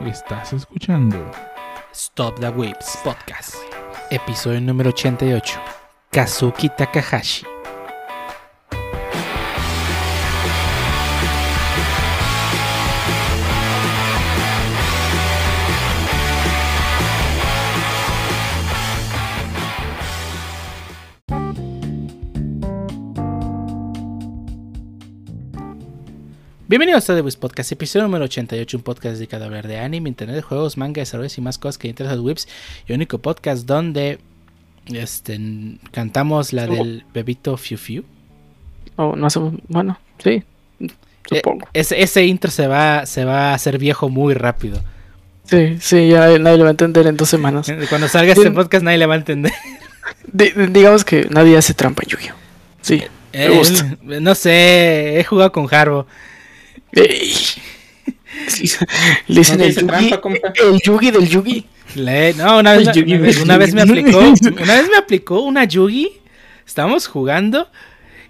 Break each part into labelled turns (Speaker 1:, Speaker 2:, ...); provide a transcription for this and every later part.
Speaker 1: Estás escuchando
Speaker 2: Stop the Whips Podcast, episodio número 88. Kazuki Takahashi. Bienvenidos a The Whips Podcast, episodio número 88, un podcast dedicado a hablar de anime, internet, juegos, manga, desarrollos y más cosas que interesan a Whips. Y único podcast donde este, cantamos la del bebito Fiu Fiu.
Speaker 3: Oh, no hacemos. Bueno, sí. Supongo.
Speaker 2: Eh, ese, ese intro se va, se va a hacer viejo muy rápido.
Speaker 3: Sí, sí, ya nadie lo va a entender en dos semanas.
Speaker 2: Cuando salga este podcast nadie le va a entender.
Speaker 3: Di- digamos que nadie hace trampa en Yu-Gi-Oh! Sí.
Speaker 2: Eh,
Speaker 3: Me gusta.
Speaker 2: no sé, he jugado con Harbo.
Speaker 3: Ey. Le dicen
Speaker 4: No
Speaker 3: el
Speaker 4: dice
Speaker 3: Yugi,
Speaker 4: trampa, compa.
Speaker 3: el Yugi del Yugi.
Speaker 2: Le- no, una vez,
Speaker 3: Yugi,
Speaker 2: una, vez-
Speaker 3: Yugi,
Speaker 2: una vez me aplicó, una vez me aplicó una Yugi. Estábamos jugando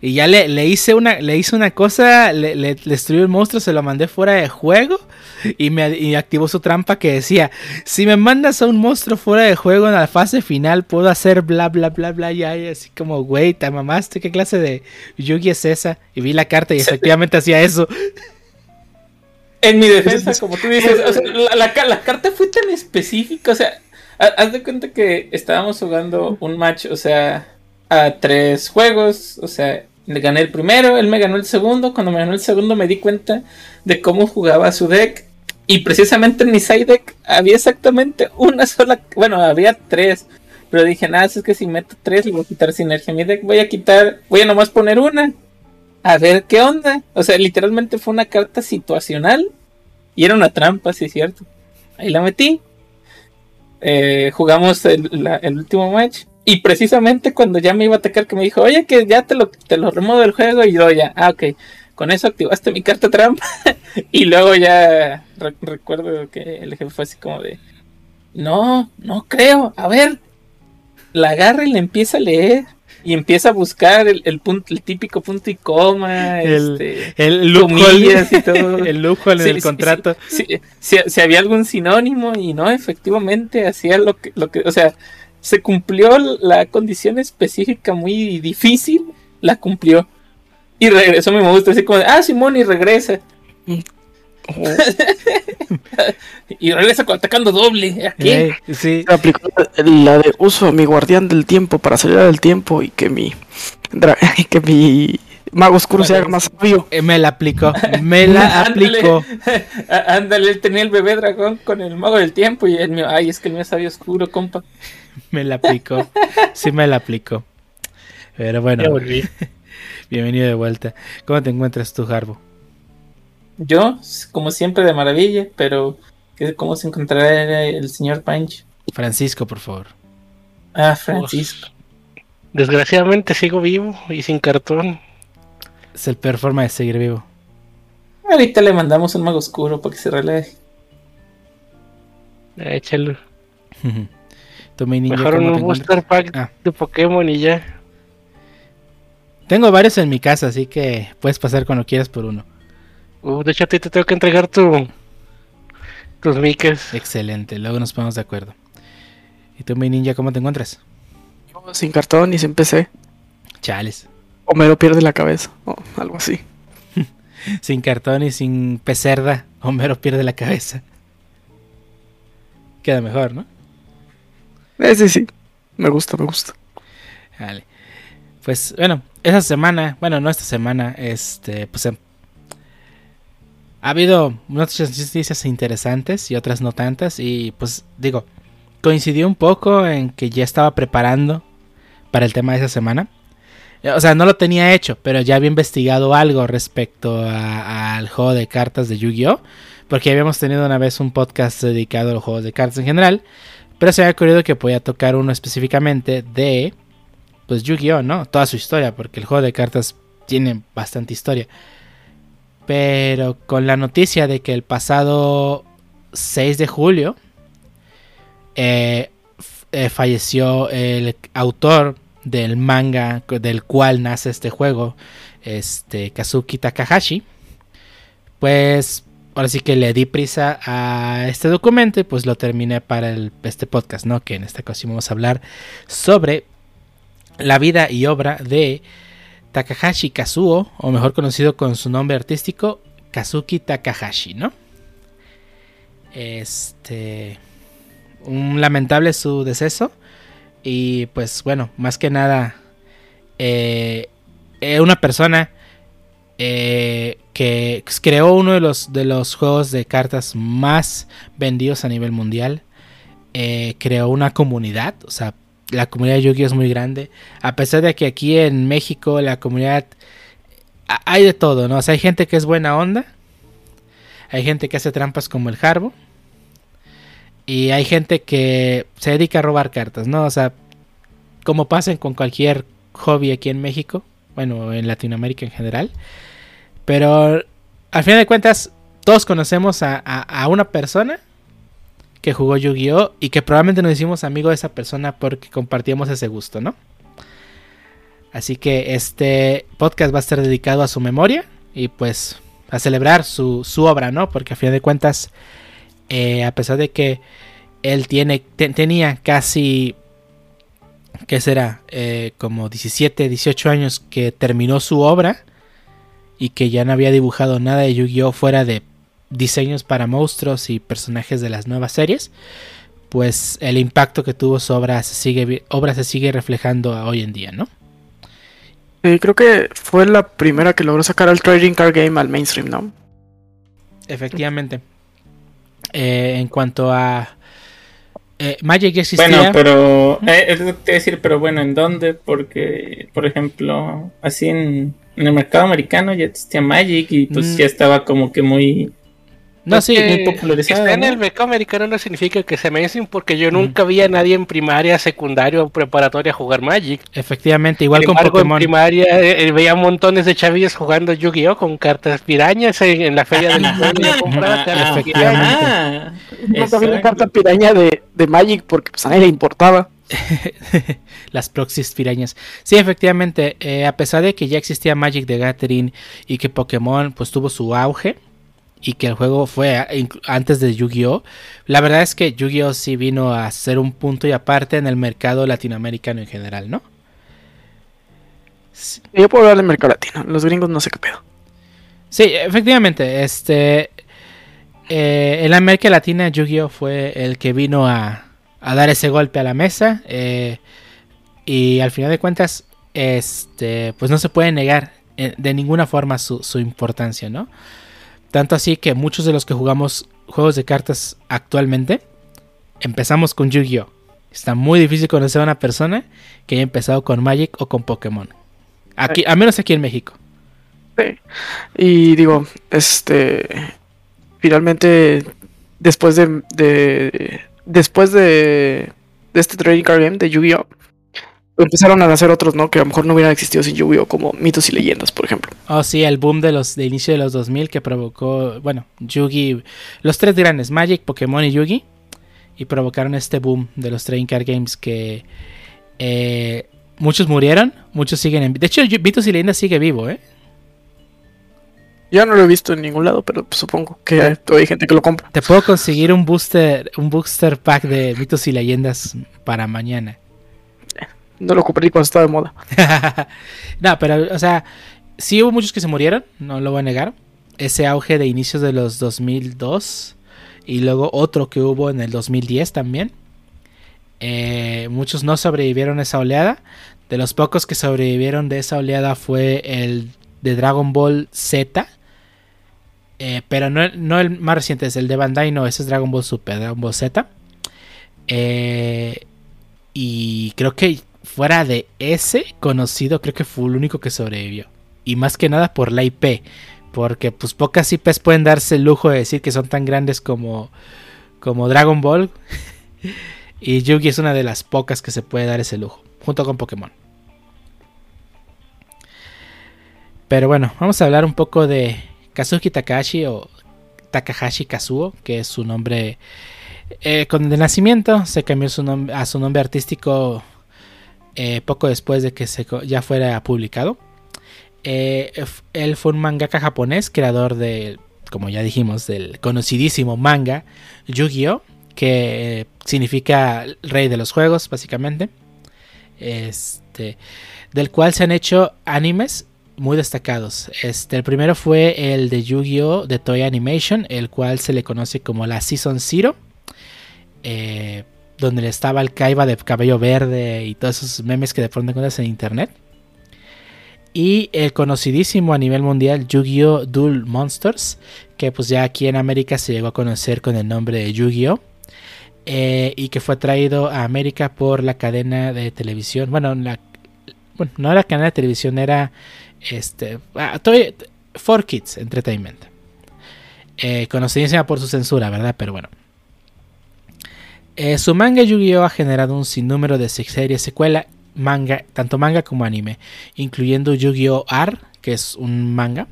Speaker 2: y ya le, le hice una, le hice una cosa, le, le, le destruyó el monstruo, se lo mandé fuera de juego y me y activó su trampa que decía, si me mandas a un monstruo fuera de juego en la fase final, puedo hacer bla bla bla bla ya, y así como, güey, te mamaste, ¿qué clase de Yugi es esa? Y vi la carta y efectivamente hacía eso.
Speaker 4: En mi defensa, como tú dices, o sea, la, la la carta fue tan específica, o sea, ha- haz de cuenta que estábamos jugando un match, o sea, a tres juegos, o sea, le gané el primero, él me ganó el segundo, cuando me ganó el segundo me di cuenta de cómo jugaba su deck, y precisamente en mi side deck había exactamente una sola, bueno, había tres, pero dije, nada, es que si meto tres le voy a quitar sinergia a mi deck, voy a quitar, voy a nomás poner una, a ver qué onda. O sea, literalmente fue una carta situacional y era una trampa, sí es cierto. Ahí la metí. Eh, jugamos el, el último match. Y precisamente cuando ya me iba a atacar, que me dijo, oye, que ya te lo, te lo remuevo del juego. Y yo ya, ah, ok. Con eso activaste mi carta trampa. y luego ya re- recuerdo que el jefe fue así como de, no, no creo. A ver. La agarra y le empieza a leer. Y empieza a buscar el, el punto, el típico punto y coma.
Speaker 2: El-
Speaker 4: este,
Speaker 2: El
Speaker 4: comillas y todo.
Speaker 2: el loophole en
Speaker 4: Sí,
Speaker 2: el
Speaker 4: sí,
Speaker 2: contrato.
Speaker 4: sí, sí, si, si había algún sinónimo y no, efectivamente hacía lo que, lo que, o sea, se cumplió la condición específica muy difícil, la cumplió. Y regresó mi gusta así como de, ah, Simón, y regresa. Y regresa atacando doble. ¿A qué?
Speaker 2: Ey, sí.
Speaker 3: aplicó la de uso a mi guardián del tiempo para salir del tiempo y que mi que mi mago oscuro se haga más sabio.
Speaker 2: Eh, Me la aplicó. Me la aplicó.
Speaker 4: Ándale, él tenía el bebé dragón con el mago del tiempo y el mío, ay, es que el mío es sabio oscuro, compa.
Speaker 2: Me la aplicó. Sí me la aplicó. Pero bueno,
Speaker 3: Ya volví.
Speaker 2: bienvenido de vuelta. ¿Cómo te encuentras tú, Harbo?
Speaker 4: Yo, como siempre, de maravilla, pero ¿qué- ¿cómo se encontrará el señor Pancho?
Speaker 2: Francisco, por favor.
Speaker 4: Ah, Francisco.
Speaker 5: Desgraciadamente sigo vivo y sin cartón.
Speaker 2: Es el peor forma de seguir vivo.
Speaker 4: Ahorita le mandamos un mago oscuro para que se relaje.
Speaker 5: Échalo.
Speaker 2: Niño,
Speaker 5: Mejor
Speaker 2: ¿cómo
Speaker 5: un booster pack
Speaker 2: Ah.
Speaker 5: de Pokémon y ya.
Speaker 2: Tengo varios en mi casa, así que puedes pasar cuando quieras por uno.
Speaker 5: Uh, de hecho, a ti te tengo que entregar tu tus miques.
Speaker 2: Excelente, luego nos ponemos de acuerdo. ¿Y tú, mi ninja, cómo te encuentras?
Speaker 3: Sin cartón y sin PC.
Speaker 2: Chales.
Speaker 3: Homero pierde la cabeza. O algo así.
Speaker 2: Sin cartón y sin pecerda, Homero pierde la cabeza. Queda mejor, ¿no?
Speaker 3: Ese sí. Me gusta, me gusta.
Speaker 2: Vale. Pues bueno, esa semana, bueno, no esta semana, este, pues em, ha habido muchas noticias interesantes y otras no tantas y pues digo, coincidió un poco en que ya estaba preparando para el tema de esa semana. O sea, no lo tenía hecho, pero ya había investigado algo respecto al juego de cartas de Yu-Gi-Oh! Porque habíamos tenido una vez un podcast dedicado a los juegos de cartas en general. Pero se me había ocurrido que podía tocar uno específicamente de pues Yu-Gi-Oh, ¿no? Toda su historia, porque el juego de cartas tiene bastante historia. Pero con la noticia de que el pasado 6 de julio eh, eh, falleció el autor del manga del cual nace este juego, este Kazuki Takahashi, pues ahora sí que le di prisa a este documento y pues lo terminé para este podcast, ¿no? Que en esta ocasión vamos a hablar sobre la vida y obra de Takahashi Kazuo, o mejor conocido con su nombre artístico, Kazuki Takahashi, ¿no? Este. Un lamentable su deceso. Y pues bueno, más que nada. Eh, eh, una persona eh, que creó uno de los, de los juegos de cartas más vendidos a nivel mundial. creó una comunidad, o sea, la comunidad de Yu-Gi-Oh es muy grande. A pesar de que aquí en México la comunidad hay de todo, ¿no? O sea, hay gente que es buena onda. Hay gente que hace trampas como el Harbo. Y hay gente que se dedica a robar cartas, ¿no? O sea, como pasen con cualquier hobby aquí en México, bueno, en Latinoamérica en general. Pero al final de cuentas, todos conocemos a, a una persona que jugó Yu-Gi-Oh! y que probablemente nos hicimos amigos de esa persona porque compartíamos ese gusto, ¿no? Así que este podcast va a estar dedicado a su memoria y pues a celebrar su, obra, ¿no? Porque a fin de cuentas, eh, a pesar de que él tiene, tenía casi, ¿qué será? Eh, como 17, 18 años que terminó su obra y que ya no había dibujado nada de Yu-Gi-Oh! fuera de diseños para monstruos y personajes de las nuevas series, pues el impacto que tuvo su obra se sigue, obra se sigue reflejando hoy en día, ¿no?
Speaker 3: creo que fue la primera que logró sacar al trading card game al mainstream, ¿no?
Speaker 2: Efectivamente. Eh, en cuanto a eh, Magic ya existía.
Speaker 4: Bueno, pero eh, es lo que te decir, pero bueno, ¿en dónde? Porque, por ejemplo, así en, el mercado americano ya existía Magic y pues mm. ya estaba como que muy
Speaker 5: no, sí, muy popularizada. en el mercado americano no significa que se me porque yo nunca vi a nadie en primaria, secundaria o preparatoria jugar Magic.
Speaker 2: Efectivamente, igual con
Speaker 5: Pokémon. En primaria eh, veía montones de chavillos jugando Yu-Gi-Oh! con cartas pirañas en, la feria del pueblo.
Speaker 3: Efectivamente. No había carta piraña de, de Magic porque pues, a nadie le importaba.
Speaker 2: las proxies pirañas. Sí, efectivamente, eh, a pesar de que ya existía Magic de Gathering y que Pokémon pues tuvo su auge, y que el juego fue antes de Yu-Gi-Oh! La verdad es que Yu-Gi-Oh! sí vino a ser un punto y aparte en el mercado latinoamericano en general, ¿no?
Speaker 3: Yo puedo hablar del mercado latino, los gringos no sé qué pedo.
Speaker 2: Sí, efectivamente, este... Eh, en América Latina Yu-Gi-Oh! fue el que vino a, dar ese golpe a la mesa eh, y al final de cuentas, este, pues no se puede negar eh, de ninguna forma su, su importancia, ¿no? Tanto así que muchos de los que jugamos juegos de cartas actualmente empezamos con Yu-Gi-Oh! Está muy difícil conocer a una persona que haya empezado con Magic o con Pokémon. Aquí, a menos aquí en México.
Speaker 3: Sí. Y digo, este. Finalmente, después de. de después de. de este trading card game de Yu-Gi-Oh! Empezaron a nacer otros, ¿no? Que a lo mejor no hubieran existido sin Yu-Gi-Oh! como mitos y leyendas, por ejemplo.
Speaker 2: Oh, sí, el boom de los de inicio de los 2000 que provocó, bueno, Yu-Gi, los tres grandes, Magic, Pokémon y Yu-Gi, y provocaron este boom de los trading card games que eh, muchos murieron, muchos siguen en... De hecho, mitos y leyendas sigue vivo, ¿eh?
Speaker 3: Ya no lo he visto en ningún lado, pero supongo que hay, gente que lo compra.
Speaker 2: Te puedo conseguir un booster, un booster pack de mitos y leyendas para mañana.
Speaker 3: No lo compré cuando estaba de moda.
Speaker 2: no, pero, o sea, sí hubo muchos que se murieron, no lo voy a negar. Ese auge de inicios de los 2002 y luego otro que hubo en el 2010 también. Eh, muchos no sobrevivieron a esa oleada. De los pocos que sobrevivieron de esa oleada fue el de Dragon Ball Z. Eh, pero no, no, el más reciente, es el de Bandai, no, ese es Dragon Ball Super, Dragon Ball Z. Eh, y creo que fuera de ese conocido, creo que fue el único que sobrevivió. Y más que nada por la IP. Porque pues pocas IPs pueden darse el lujo de decir que son tan grandes como, como Dragon Ball. y Yugi es una de las pocas que se puede dar ese lujo. Junto con Pokémon. Pero bueno, vamos a hablar un poco de Kazuki Takahashi o Takahashi Kazuo, que es su nombre eh, con de nacimiento. Se cambió su a su nombre artístico eh, poco después de que se, ya fuera publicado. Eh, él fue un mangaka japonés, creador de como ya dijimos, del conocidísimo manga Yu-Gi-Oh! que significa rey de los juegos, básicamente. Este, del cual se han hecho animes muy destacados. Este, el primero fue el de Yu-Gi-Oh! de Toy Animation, el cual se le conoce como la Season Zero. Eh, donde estaba el Kaiba de cabello verde y todos esos memes que de pronto encuentras en internet. Y el conocidísimo a nivel mundial Yu-Gi-Oh! Duel Monsters, que pues ya aquí en América se llegó a conocer con el nombre de Yu-Gi-Oh! Eh, y que fue traído a América por la cadena de televisión. Bueno, la, bueno no era cadena de televisión, era este, ah, For Kids Entertainment. Eh, conocidísima por su censura, ¿verdad? Pero bueno. Eh, su manga Yu-Gi-Oh! ha generado un sinnúmero de series secuela, manga, tanto manga como anime, incluyendo Yu-Gi-Oh! R, que es un manga.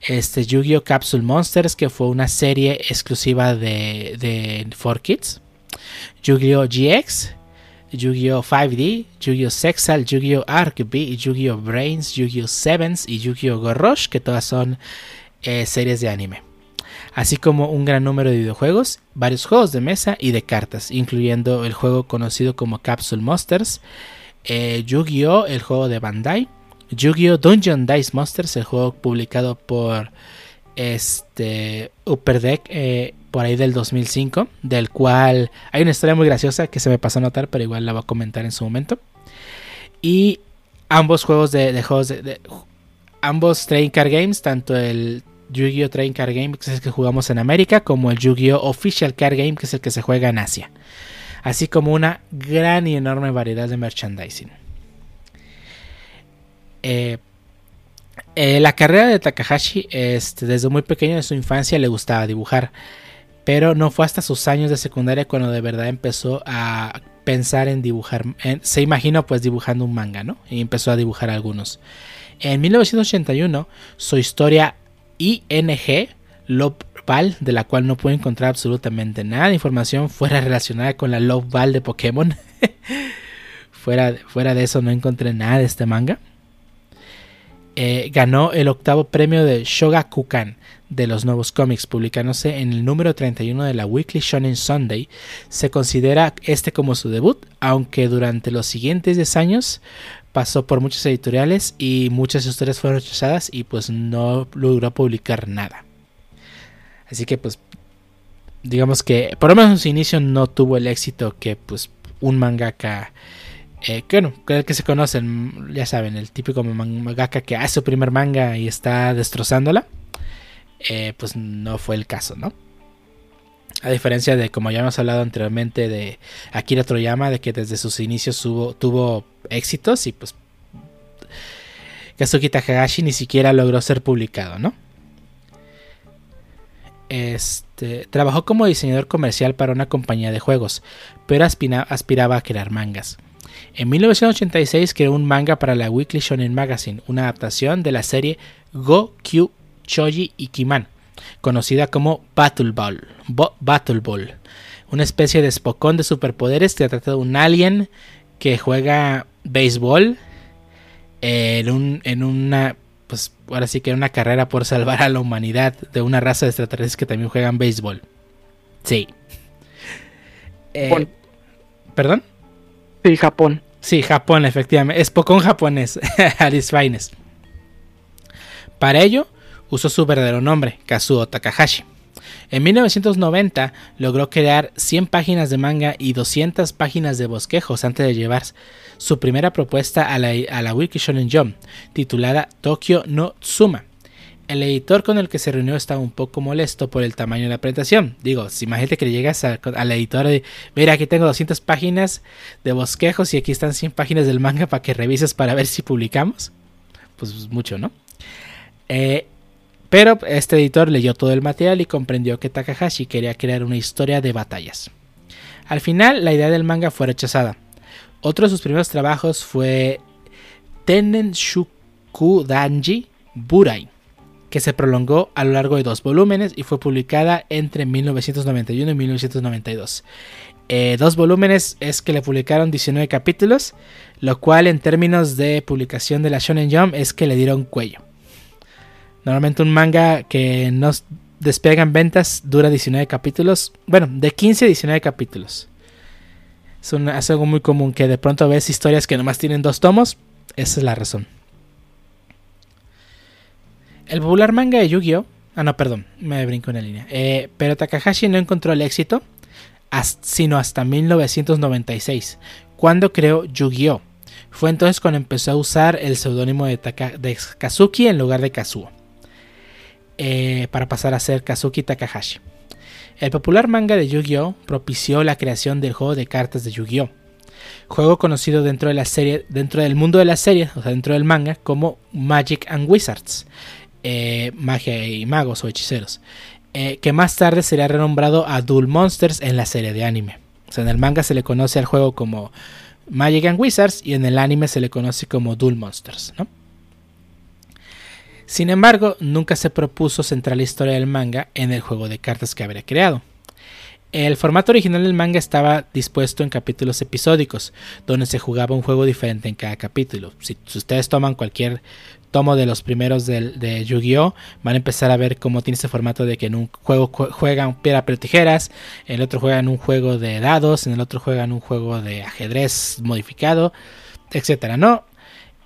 Speaker 2: Este Yu-Gi-Oh! Capsule Monsters, que fue una serie exclusiva de, de 4Kids. Yu-Gi-Oh! GX, Yu-Gi-Oh! 5D, Yu-Gi-Oh! Sexal, Yu-Gi-Oh! Arc B, Yu-Gi-Oh! Brains, Yu-Gi-Oh! Sevens y Yu-Gi-Oh! Gorosh, que todas son eh, series de anime así como un gran número de videojuegos, varios juegos de mesa y de cartas, incluyendo el juego conocido como Capsule Monsters, eh, Yu-Gi-Oh! el juego de Bandai, Yu-Gi-Oh! Dungeon Dice Monsters, el juego publicado por este Upper Deck eh, por ahí del 2005, del cual hay una historia muy graciosa que se me pasó a notar, pero igual la voy a comentar en su momento. Y ambos juegos de, juegos de, ambos trading card games, tanto el Yu-Gi-Oh! Train Card Game, que es el que jugamos en América, como el Yu-Gi-Oh! Official Card Game, que es el que se juega en Asia. Así como una gran y enorme variedad de merchandising. Eh, eh, la carrera de Takahashi, este, desde muy pequeño en su infancia le gustaba dibujar, pero no fue hasta sus años de secundaria cuando de verdad empezó a pensar en dibujar. se imaginó pues dibujando un manga, ¿no? Y empezó a dibujar algunos. En 1981, su historia ING Love Ball, de la cual no puedo encontrar absolutamente nada de información fuera relacionada con la Love Ball de Pokémon. fuera, fuera de eso no encontré nada de este manga. Eh, ganó el octavo premio de Shogakukan de los nuevos cómics, publicándose en el número 31 de la Weekly Shonen Sunday. Se considera este como su debut, aunque durante los siguientes 10 años pasó por muchos editoriales y muchas historias fueron rechazadas y pues no logró publicar nada. Así que pues digamos que por lo menos en su inicio no tuvo el éxito que pues un mangaka eh, que bueno, que se conocen, ya saben, el típico mangaka que hace su primer manga y está destrozándola, eh, pues no fue el caso, ¿no? A diferencia de, como ya hemos hablado anteriormente, de Akira Toriyama, de que desde sus inicios tuvo éxitos y pues Kazuki Takagashi ni siquiera logró ser publicado, ¿no? Este, trabajó como diseñador comercial para una compañía de juegos, pero aspiraba a crear mangas. En 1986 creó un manga para la Weekly Shonen Magazine, una adaptación de la serie Go Kyu Choji Ikiman, conocida como Battle Ball, Battle Ball, una especie de espocón de superpoderes que trata de un alien que juega béisbol en, un, en una, pues ahora sí que en una carrera por salvar a la humanidad de una raza de extraterrestres que también juegan béisbol. Sí. Eh, ¿Perdón?
Speaker 3: Sí, Japón.
Speaker 2: Sí, Japón, efectivamente. Es Pocón japonés. Alice Fines. Para ello, usó su verdadero nombre, Kazuo Takahashi. En 1990 logró crear 100 páginas de manga y 200 páginas de bosquejos antes de llevar su primera propuesta a la, a Wiki Shonen Jump, titulada Tokyo no Tsuma. El editor con el que se reunió estaba un poco molesto por el tamaño de la presentación. Digo, si imagínate que llegas al editor y mira, aquí tengo 200 páginas de bosquejos y aquí están 100 páginas del manga para que revises para ver si publicamos. Pues mucho, ¿no? Eh, pero este editor leyó todo el material y comprendió que Takahashi quería crear una historia de batallas. Al final, la idea del manga fue rechazada. Otro de sus primeros trabajos fue Tenen Shuku Danji Burai, que se prolongó a lo largo de dos volúmenes y fue publicada entre 1991 y 1992. Eh, dos volúmenes es que le publicaron 19 capítulos, lo cual en términos de publicación de la Shonen Jump es que le dieron cuello. Normalmente un manga que no despegan ventas, dura 19 capítulos. Bueno, de 15 a 19 capítulos. Es, algo muy común que de pronto ves historias que nomás tienen dos tomos. Esa es la razón. El popular manga de Yu-Gi-Oh! Ah, no, perdón, me brinco una línea. Eh, pero Takahashi no encontró el éxito sino hasta 1996, cuando creó Yu-Gi-Oh! Fue entonces cuando empezó a usar el seudónimo de, Kazuki en lugar de Kazuo, eh, para pasar a ser Kazuki Takahashi. El popular manga de Yu-Gi-Oh! propició la creación del juego de cartas de Yu-Gi-Oh! Juego conocido dentro de la serie, dentro del mundo de la serie, o sea, dentro del manga, como Magic and Wizards, eh, magia y magos o hechiceros, eh, que más tarde sería renombrado a Duel Monsters en la serie de anime. O sea, en el manga se le conoce al juego como Magic and Wizards y en el anime se le conoce como Duel Monsters, ¿no? Sin embargo, nunca se propuso centrar la historia del manga en el juego de cartas que habría creado. El formato original del manga estaba dispuesto en capítulos episódicos, donde se jugaba un juego diferente en cada capítulo. Si, ustedes toman cualquier tomo de los primeros de, Yu-Gi-Oh! van a empezar a ver cómo tiene ese formato de que en un juego juegan piedra, pero tijeras, en el otro juegan un juego de dados, en el otro juegan un juego de ajedrez modificado, etcétera, ¿no?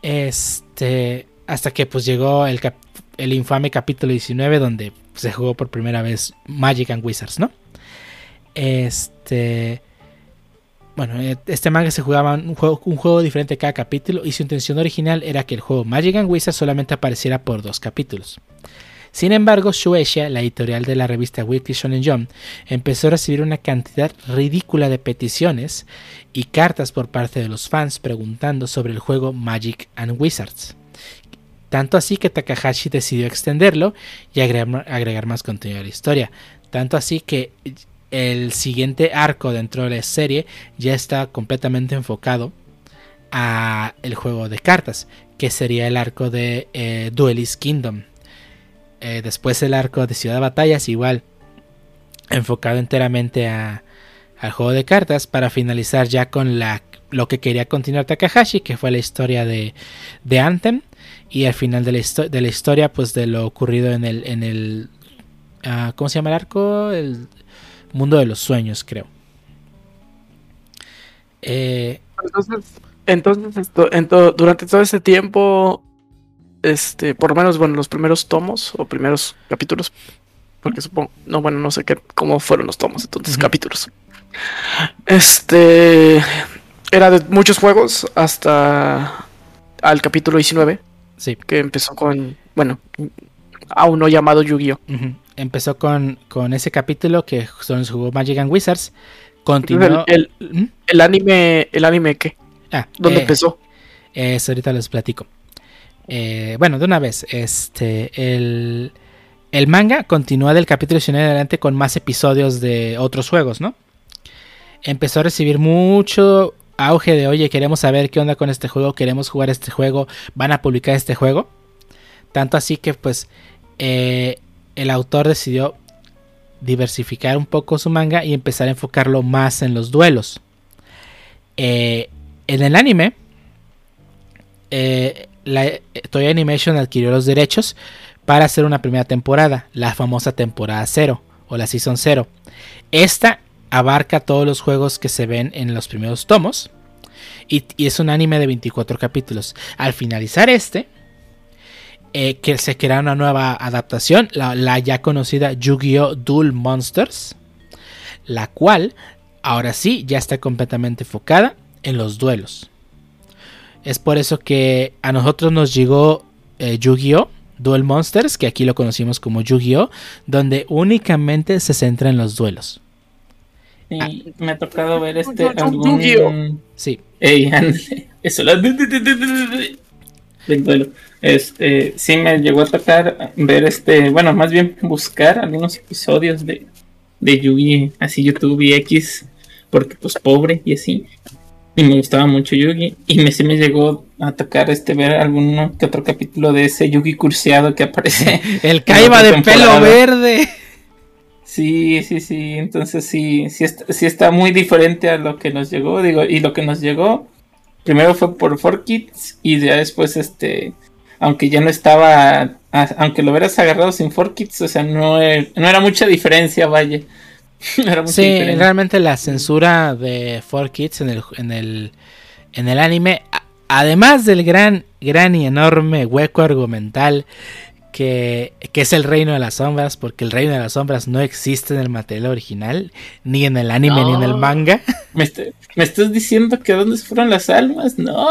Speaker 2: Este, hasta que pues llegó el, infame capítulo 19 donde se jugó por primera vez Magic and Wizards, ¿no? Este. Bueno, eh, este manga se jugaba un juego, un juego diferente cada capítulo y su intención original era que el juego Magic and Wizards solamente apareciera por dos capítulos. Sin embargo, Shueisha, la editorial de la revista Weekly Shonen Jump, empezó a recibir una cantidad ridícula de peticiones y cartas por parte de los fans preguntando sobre el juego Magic and Wizards. Tanto así que Takahashi decidió extenderlo y agregar, más contenido a la historia. Tanto así que el siguiente arco dentro de la serie ya está completamente enfocado a el juego de cartas, que sería el arco de eh, Duelist Kingdom. Eh, después el arco de Ciudad de Batallas, igual enfocado enteramente a, al juego de cartas, para finalizar ya con la, lo que quería continuar Takahashi, que fue la historia de, de Anthem, y al final de la, de la, historia, pues de lo ocurrido en el, en el ah, ¿cómo se llama el arco? El, Mundo de los Sueños, creo.
Speaker 3: Eh, entonces, esto, durante todo ese tiempo, este, por lo menos, bueno, los primeros tomos o primeros capítulos, porque supongo, no, bueno, no sé qué, cómo fueron los tomos, entonces capítulos. Este, era de muchos juegos hasta al capítulo 19.
Speaker 2: Sí.
Speaker 3: Que empezó con, bueno, aún no llamado Yu-Gi-Oh!
Speaker 2: empezó con, con ese capítulo que son jugó Magic and Wizards. Continuó.
Speaker 3: El, ¿Mm? el, anime. ¿El anime qué?
Speaker 2: Ah,
Speaker 3: ¿Dónde eh, empezó?
Speaker 2: Eso ahorita les platico. Eh, bueno, de una vez. Este. El, el manga continúa del capítulo 19 en adelante con más episodios de otros juegos, ¿no? Empezó a recibir mucho auge de, oye, queremos saber qué onda con este juego, queremos jugar este juego, van a publicar este juego. Tanto así que pues eh, el autor decidió diversificar un poco su manga y empezar a enfocarlo más en los duelos. Eh, en el anime, eh, la Toy Animation adquirió los derechos para hacer una primera temporada, la famosa temporada 0 o la Season 0. Esta abarca todos los juegos que se ven en los primeros tomos y, es un anime de 24 capítulos. Al finalizar este, eh, que se crea una nueva adaptación, la, ya conocida Yu-Gi-Oh! Duel Monsters, la cual ahora sí ya está completamente enfocada en los duelos. Es por eso que a nosotros nos llegó eh, Yu-Gi-Oh! Duel Monsters, que aquí lo conocimos como Yu-Gi-Oh! donde únicamente se centra en los duelos.
Speaker 4: Y ah. me ha tocado ver este algún...
Speaker 2: Sí.
Speaker 4: eso, la... del duelo. Este, sí me llegó a tocar ver este, bueno, más bien buscar algunos episodios de, de Yugi, así YouTube y X, porque pues pobre y así. Y me gustaba mucho Yugi. Y me, sí me llegó a tocar este ver alguno que otro capítulo de ese Yugi curseado que aparece.
Speaker 2: El Kaiba de pelo verde.
Speaker 4: Sí, sí, sí. Entonces sí, sí está, sí está muy diferente a lo que nos llegó. Digo, y lo que nos llegó primero fue por 4Kids y ya después este aunque ya no estaba aunque lo hubieras agarrado sin 4Kids, o sea, no, no era mucha diferencia, vaya.
Speaker 2: sí, realmente la censura de 4Kids en el, en el, en el anime, además del gran, gran y enorme hueco argumental que, es el reino de las sombras, porque el reino de las sombras no existe en el material original, ni en el anime, ni en el manga.
Speaker 4: ¿Me, estás diciendo que dónde se fueron las almas? No.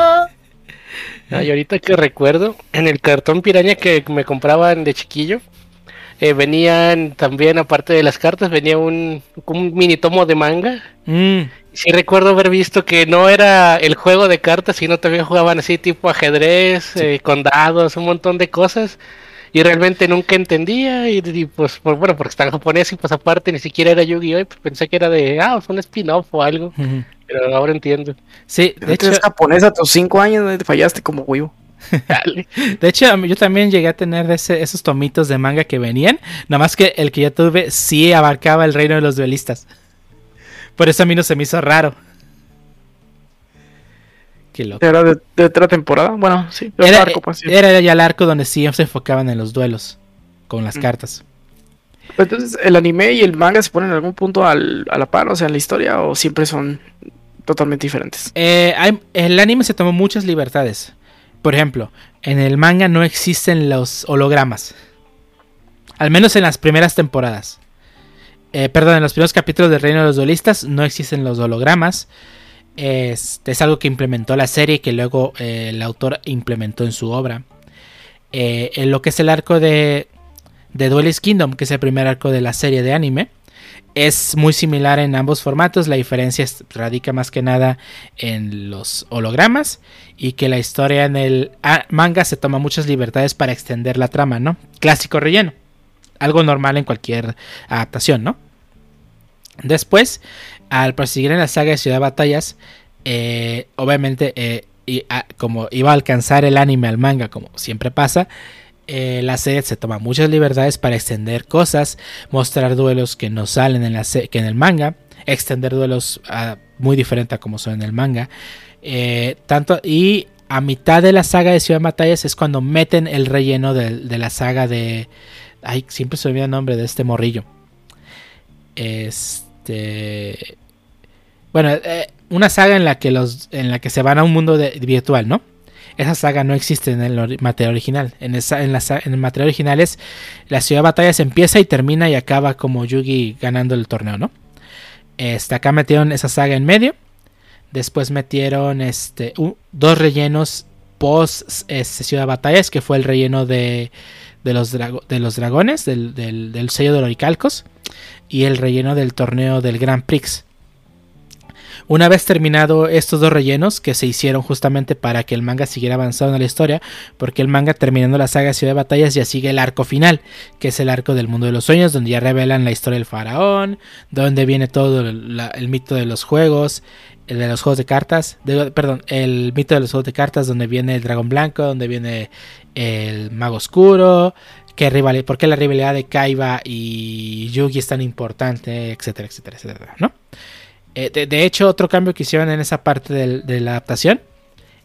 Speaker 5: y ahorita que recuerdo, en el cartón piraña que me compraban de chiquillo, eh, venían también, aparte de las cartas, venía un, un mini tomo de manga. Mm. Sí recuerdo haber visto que no era el juego de cartas, sino también jugaban así tipo ajedrez, eh, con dados, un montón de cosas y realmente nunca entendía y, pues bueno porque está en japonés y pues aparte ni siquiera era Yu-Gi-Oh pues pensé que era de ah fue un spin-off o algo pero ahora entiendo.
Speaker 3: Sí de hecho es japonés a tus cinco años te fallaste como huevo.
Speaker 2: De hecho yo también llegué a tener esos tomitos de manga que venían nada más que el que yo tuve sí abarcaba el reino de los duelistas. Por eso a mí no se me hizo raro
Speaker 3: era de, otra temporada. Bueno, sí.
Speaker 2: Era, pues, era, ya el arco donde sí se enfocaban en los duelos con las mm. cartas.
Speaker 3: Entonces, ¿el anime y el manga se ponen en algún punto al, a la par, o sea, en la historia, o siempre son totalmente diferentes?
Speaker 2: Eh, el anime se tomó muchas libertades. Por ejemplo, en el manga no existen los hologramas. Al menos en las primeras temporadas. Eh, perdón, en los primeros capítulos del Reino de los Duelistas no existen los hologramas. Este, es algo que implementó la serie que luego eh, el autor implementó en su obra. Eh, en lo que es el arco de, de Duelist Kingdom, que es el primer arco de la serie de anime, es muy similar en ambos formatos. La diferencia radica más que nada en los hologramas y que la historia en el ah, manga se toma muchas libertades para extender la trama, ¿no? Clásico relleno. Algo normal en cualquier adaptación, ¿no? Después, al proseguir en la saga de Ciudad de Batallas, eh, obviamente, eh, y, ah, como iba a alcanzar el anime al manga, como siempre pasa, eh, la serie se toma muchas libertades para extender cosas, mostrar duelos que no salen en, la que en el manga, extender duelos ah, muy diferentes a como son en el manga. tanto, y a mitad de la saga de Ciudad de Batallas es cuando meten el relleno de, de la saga de. Ay, siempre se olvida el nombre de este morrillo. Este. Bueno, eh, una saga en la que los en la que se van a un mundo virtual, ¿no? Esa saga no existe en el material original. En, esa, en, el material original es la ciudad de batalla se empieza y termina y acaba como Yugi ganando el torneo, ¿no? Este, acá metieron esa saga en medio. Después metieron este, dos rellenos post este, Ciudad de Batallas, que fue el relleno de, de, los, de los dragones, del, del, sello de Oricalcos, y el relleno del torneo del Grand Prix. Una vez terminado estos dos rellenos que se hicieron justamente para que el manga siguiera avanzando en la historia, porque el manga terminando la saga Ciudad de Batallas ya sigue el arco final, que es el arco del mundo de los sueños, donde ya revelan la historia del faraón, donde viene todo el, mito de los juegos, de los juegos de cartas, perdón, el mito de los juegos de cartas, donde viene el dragón blanco, donde viene el mago oscuro, qué rival, por la rivalidad de Kaiba y Yugi es tan importante, etcétera, etcétera, etcétera, ¿no? Eh, de, hecho, otro cambio que hicieron en esa parte de la adaptación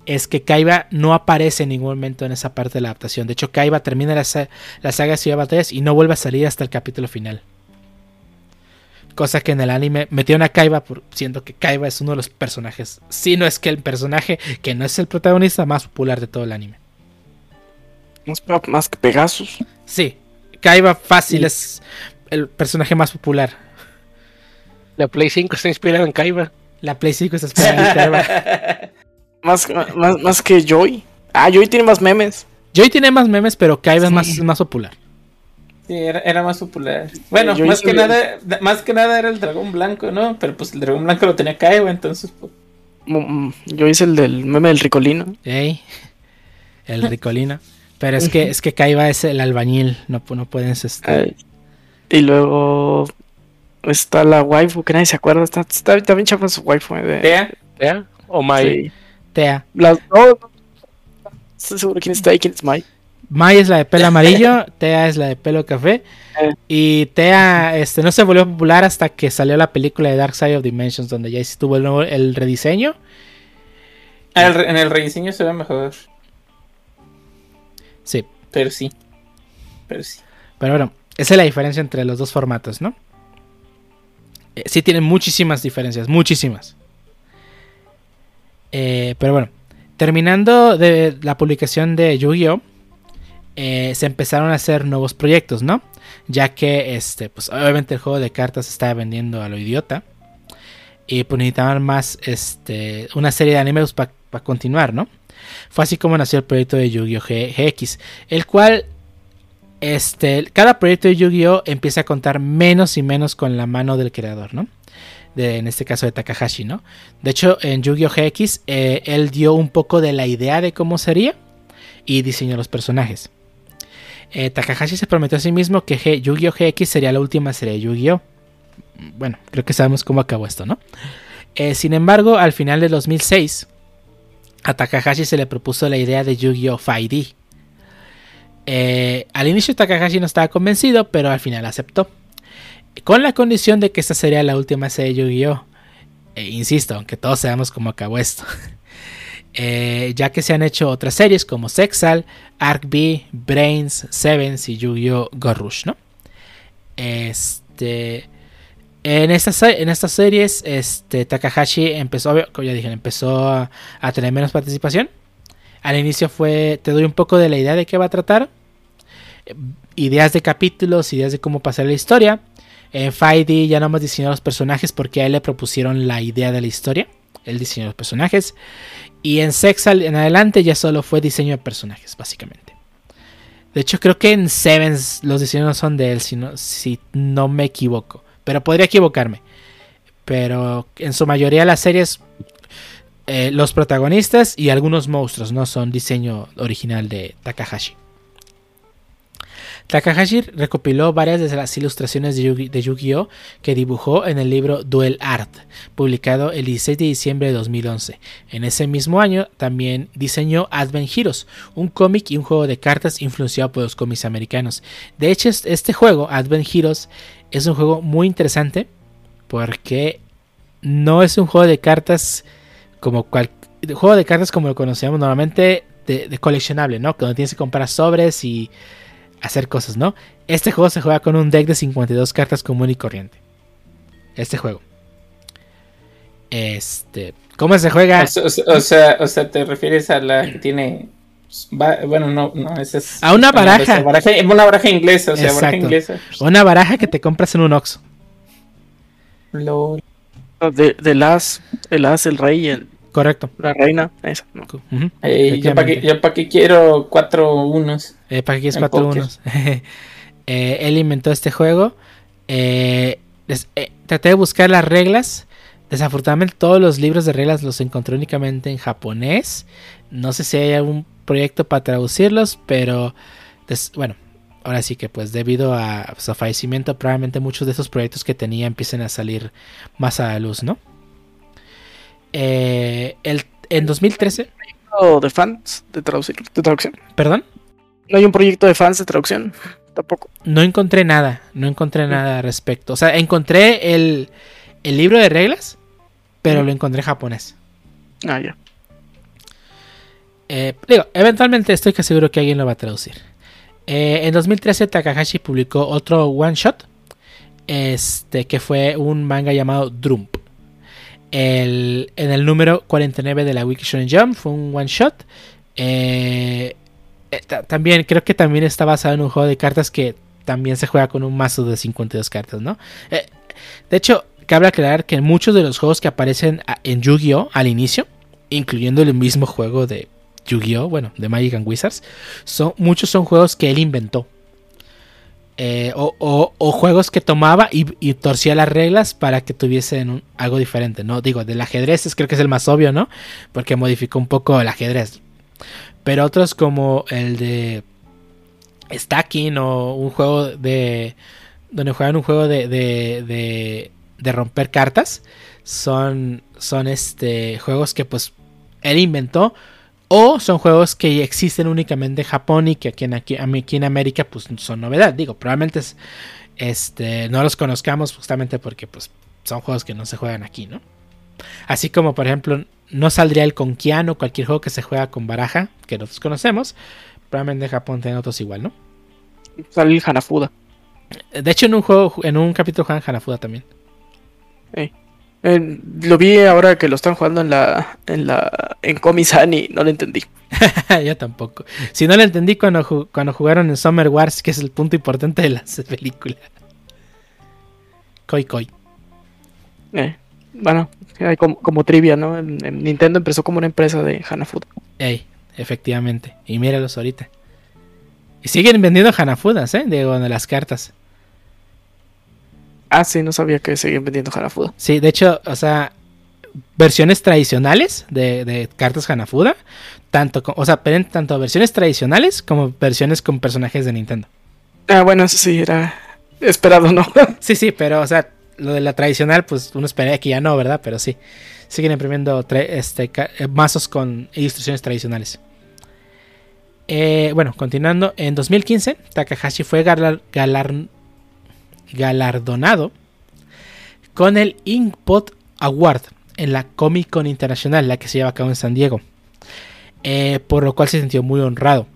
Speaker 2: es que Kaiba no aparece en ningún momento en esa parte de la adaptación. De hecho, Kaiba termina la, saga de Ciudad de Batallas y no vuelve a salir hasta el capítulo final. Cosa que en el anime metieron a Kaiba por, siendo que Kaiba es uno de los personajes, si no es que el personaje que no es el protagonista más popular de todo el anime.
Speaker 3: Más, que Pegasus.
Speaker 2: Sí, Kaiba fácil es el personaje más popular.
Speaker 5: La Play 5 está inspirada en Kaiba.
Speaker 2: La Play 5 está inspirada en Kaiba.
Speaker 3: más, más, más que Joy. Ah, Joy tiene más memes.
Speaker 2: Joy tiene más memes, pero Kaiba es más, más popular.
Speaker 4: Sí, era, más popular. Bueno, más que, nada, más que nada era el dragón blanco, ¿no? Pero pues el dragón blanco lo tenía Kaiba, entonces pues...
Speaker 3: Yo hice el del meme del Ricolino.
Speaker 2: Ey, el Ricolino. Pero es que es que Kaiba es el albañil, no, no puedes este...
Speaker 3: Y luego está la waifu, que nadie se acuerda. Está, está, bien chafa su waifu. De...
Speaker 5: ¿Tea? ¿Tea? ¿O Mai?
Speaker 2: Tea.
Speaker 3: Las dos. estoy seguro quién está ahí, quién es Mai.
Speaker 2: Mai es la de pelo amarillo, Tea es la de pelo café. Eh. Y Tea este, no se volvió popular hasta que salió la película de Dark Side of Dimensions, donde ya estuvo el, nuevo, el rediseño.
Speaker 4: Ah, en el rediseño se ve mejor.
Speaker 2: Sí.
Speaker 4: Pero sí. pero sí.
Speaker 2: Pero bueno, esa es la diferencia entre los dos formatos, ¿no? Eh, sí tienen muchísimas diferencias, muchísimas. Eh, pero bueno, terminando de la publicación de Yu-Gi-Oh! Eh, se empezaron a hacer nuevos proyectos, ¿no? Ya que, este, pues obviamente el juego de cartas estaba vendiendo a lo idiota. Y pues necesitaban más, este, una serie de animes para continuar, ¿no? Fue así como nació el proyecto de Yu-Gi-Oh! GX, el cual este, cada proyecto de Yu-Gi-Oh empieza a contar menos y menos con la mano del creador, ¿no? En este caso de Takahashi, ¿no? De hecho, en Yu-Gi-Oh GX, eh, él dio un poco de la idea de cómo sería y diseñó los personajes. Eh, Takahashi se prometió a sí mismo que Yu-Gi-Oh GX sería la última serie de Yu-Gi-Oh. Bueno, creo que sabemos cómo acabó esto, ¿no? Eh, sin embargo, al final de 2006, a Takahashi se le propuso la idea de Yu-Gi-Oh 5D. Eh, al inicio Takahashi no estaba convencido, pero al final aceptó. Con la condición de que esta sería la última serie de Yu-Gi-Oh! E insisto, aunque todos sabemos cómo acabó esto. Eh, ya que se han hecho otras series como Sexal, Arc B, Brains, Sevens y Yu-Gi-Oh! Gorush, ¿no? Este. En estas, en estas series, este, Takahashi empezó, como ya dije, empezó a, tener menos participación. Al inicio fue, te doy un poco de la idea de qué va a tratar. Ideas de capítulos, ideas de cómo pasar la historia. En Fidy ya no hemos diseñado los personajes porque a él le propusieron la idea de la historia. Él diseñó los personajes. Y en Sexal en adelante ya solo fue diseño de personajes, básicamente. De hecho, creo que en Sevens los diseños son de él, si no, si no me equivoco. Pero podría equivocarme. Pero en su mayoría las series, eh, los protagonistas y algunos monstruos no son diseño original de Takahashi. Takahashi recopiló varias de las ilustraciones de Yu-Gi-Oh que dibujó en el libro Duel Art, publicado el 16 de diciembre de 2011. En ese mismo año también diseñó Advent Heroes, un cómic y un juego de cartas influenciado por los cómics americanos. De hecho, este juego, Advent Heroes, es un juego muy interesante porque no es un juego de cartas como cual, juego de cartas como lo conocemos normalmente de, coleccionable, ¿no? Donde tienes que comprar sobres y hacer cosas, ¿no? Este juego se juega con un deck de 52 cartas común y corriente. Este juego. Este, ¿cómo se juega?
Speaker 4: O, sea, o sea, te refieres a la que tiene bueno, no, no, esa es.
Speaker 2: A una baraja.
Speaker 4: Una baraja inglesa, o sea, baraja inglesa.
Speaker 2: Una baraja que te compras en un Oxxo.
Speaker 3: Lo... De, del as, el as, el rey, el,
Speaker 2: Correcto.
Speaker 3: La reina, esa.
Speaker 4: yo para qué, quiero cuatro unos.
Speaker 2: Eh, ¿Para qué quieres cuatro unos? Eh, él inventó este juego. Eh, traté de buscar las reglas. Desafortunadamente todos los libros de reglas los encontré únicamente en japonés. No sé si hay algún proyecto para traducirlos, pero bueno, ahora sí que pues debido a su fallecimiento probablemente muchos de esos proyectos que tenía empiecen a salir más a la luz, ¿no? Eh, el, en 2013.
Speaker 3: de fans de, traducir, de traducción?
Speaker 2: ¿Perdón?
Speaker 3: ¿No hay un proyecto de fans de traducción? Tampoco.
Speaker 2: No encontré nada, no encontré nada al respecto. O sea, encontré el, el libro de reglas, pero lo encontré en japonés.
Speaker 3: Ah, ya.
Speaker 2: Eh, digo, eventualmente estoy que seguro que alguien lo va a traducir. Eh, en 2013 Takahashi publicó otro one shot, este que fue un manga llamado Drump en el número 49 de la Wiki Shonen Jump fue un one shot. Eh, eh, también creo que también está basado en un juego de cartas que también se juega con un mazo de 52 cartas, ¿no? Eh, de hecho, cabe aclarar que muchos de los juegos que aparecen en Yu-Gi-Oh al inicio, incluyendo el mismo juego de Yu-Gi-Oh, bueno, de Magic and Wizards, son, muchos son juegos que él inventó. Eh, o, juegos que tomaba y, torcía las reglas para que tuviesen algo diferente, ¿no? Digo, del ajedrez creo que es el más obvio, ¿no? Porque modificó un poco el ajedrez. Pero otros como el de Stacking o un juego de... donde juegan un juego de, de, de, romper cartas, son, son este, juegos que pues él inventó o son juegos que existen únicamente en Japón y que aquí en, aquí, en América pues son novedad. Digo, probablemente este, no los conozcamos justamente porque pues son juegos que no se juegan aquí, ¿no? Así como por ejemplo no saldría el Conquiano, cualquier juego que se juega con baraja, que nosotros conocemos. Probablemente en Japón tienen otros igual, ¿no?
Speaker 3: sale el Hanafuda.
Speaker 2: De hecho, en un juego, en un capítulo juegan Hanafuda también.
Speaker 3: Eh, lo vi ahora que lo están jugando en la en la en Comisan y no lo entendí.
Speaker 2: Yo tampoco. Si no lo entendí cuando, ju- cuando jugaron en Summer Wars, que es el punto importante de la película. Koi Koi.
Speaker 3: Eh, bueno, como, como trivia, ¿no? En- en Nintendo empezó como una empresa de Hanafuda.
Speaker 2: Ey, efectivamente. Y míralos ahorita. Y siguen vendiendo Hanafudas, ¿eh? De las cartas.
Speaker 3: Ah, sí, no sabía que seguían vendiendo Hanafuda.
Speaker 2: Sí, de hecho, o sea, versiones tradicionales de, de cartas Hanafuda. Tanto, o sea, tanto versiones tradicionales como versiones con personajes de Nintendo.
Speaker 3: Ah, bueno, eso sí, era esperado, ¿no?
Speaker 2: Sí, sí, pero, o sea, lo de la tradicional, pues uno esperaría que ya no, ¿verdad? Pero sí, siguen imprimiendo este, eh, mazos con ilustraciones tradicionales. Eh, bueno, continuando, en 2015, Takahashi fue galar- galar- galardonado con el Inkpot Award en la Comic Con Internacional, la que se lleva a cabo en San Diego, eh, por lo cual se sintió muy honrado.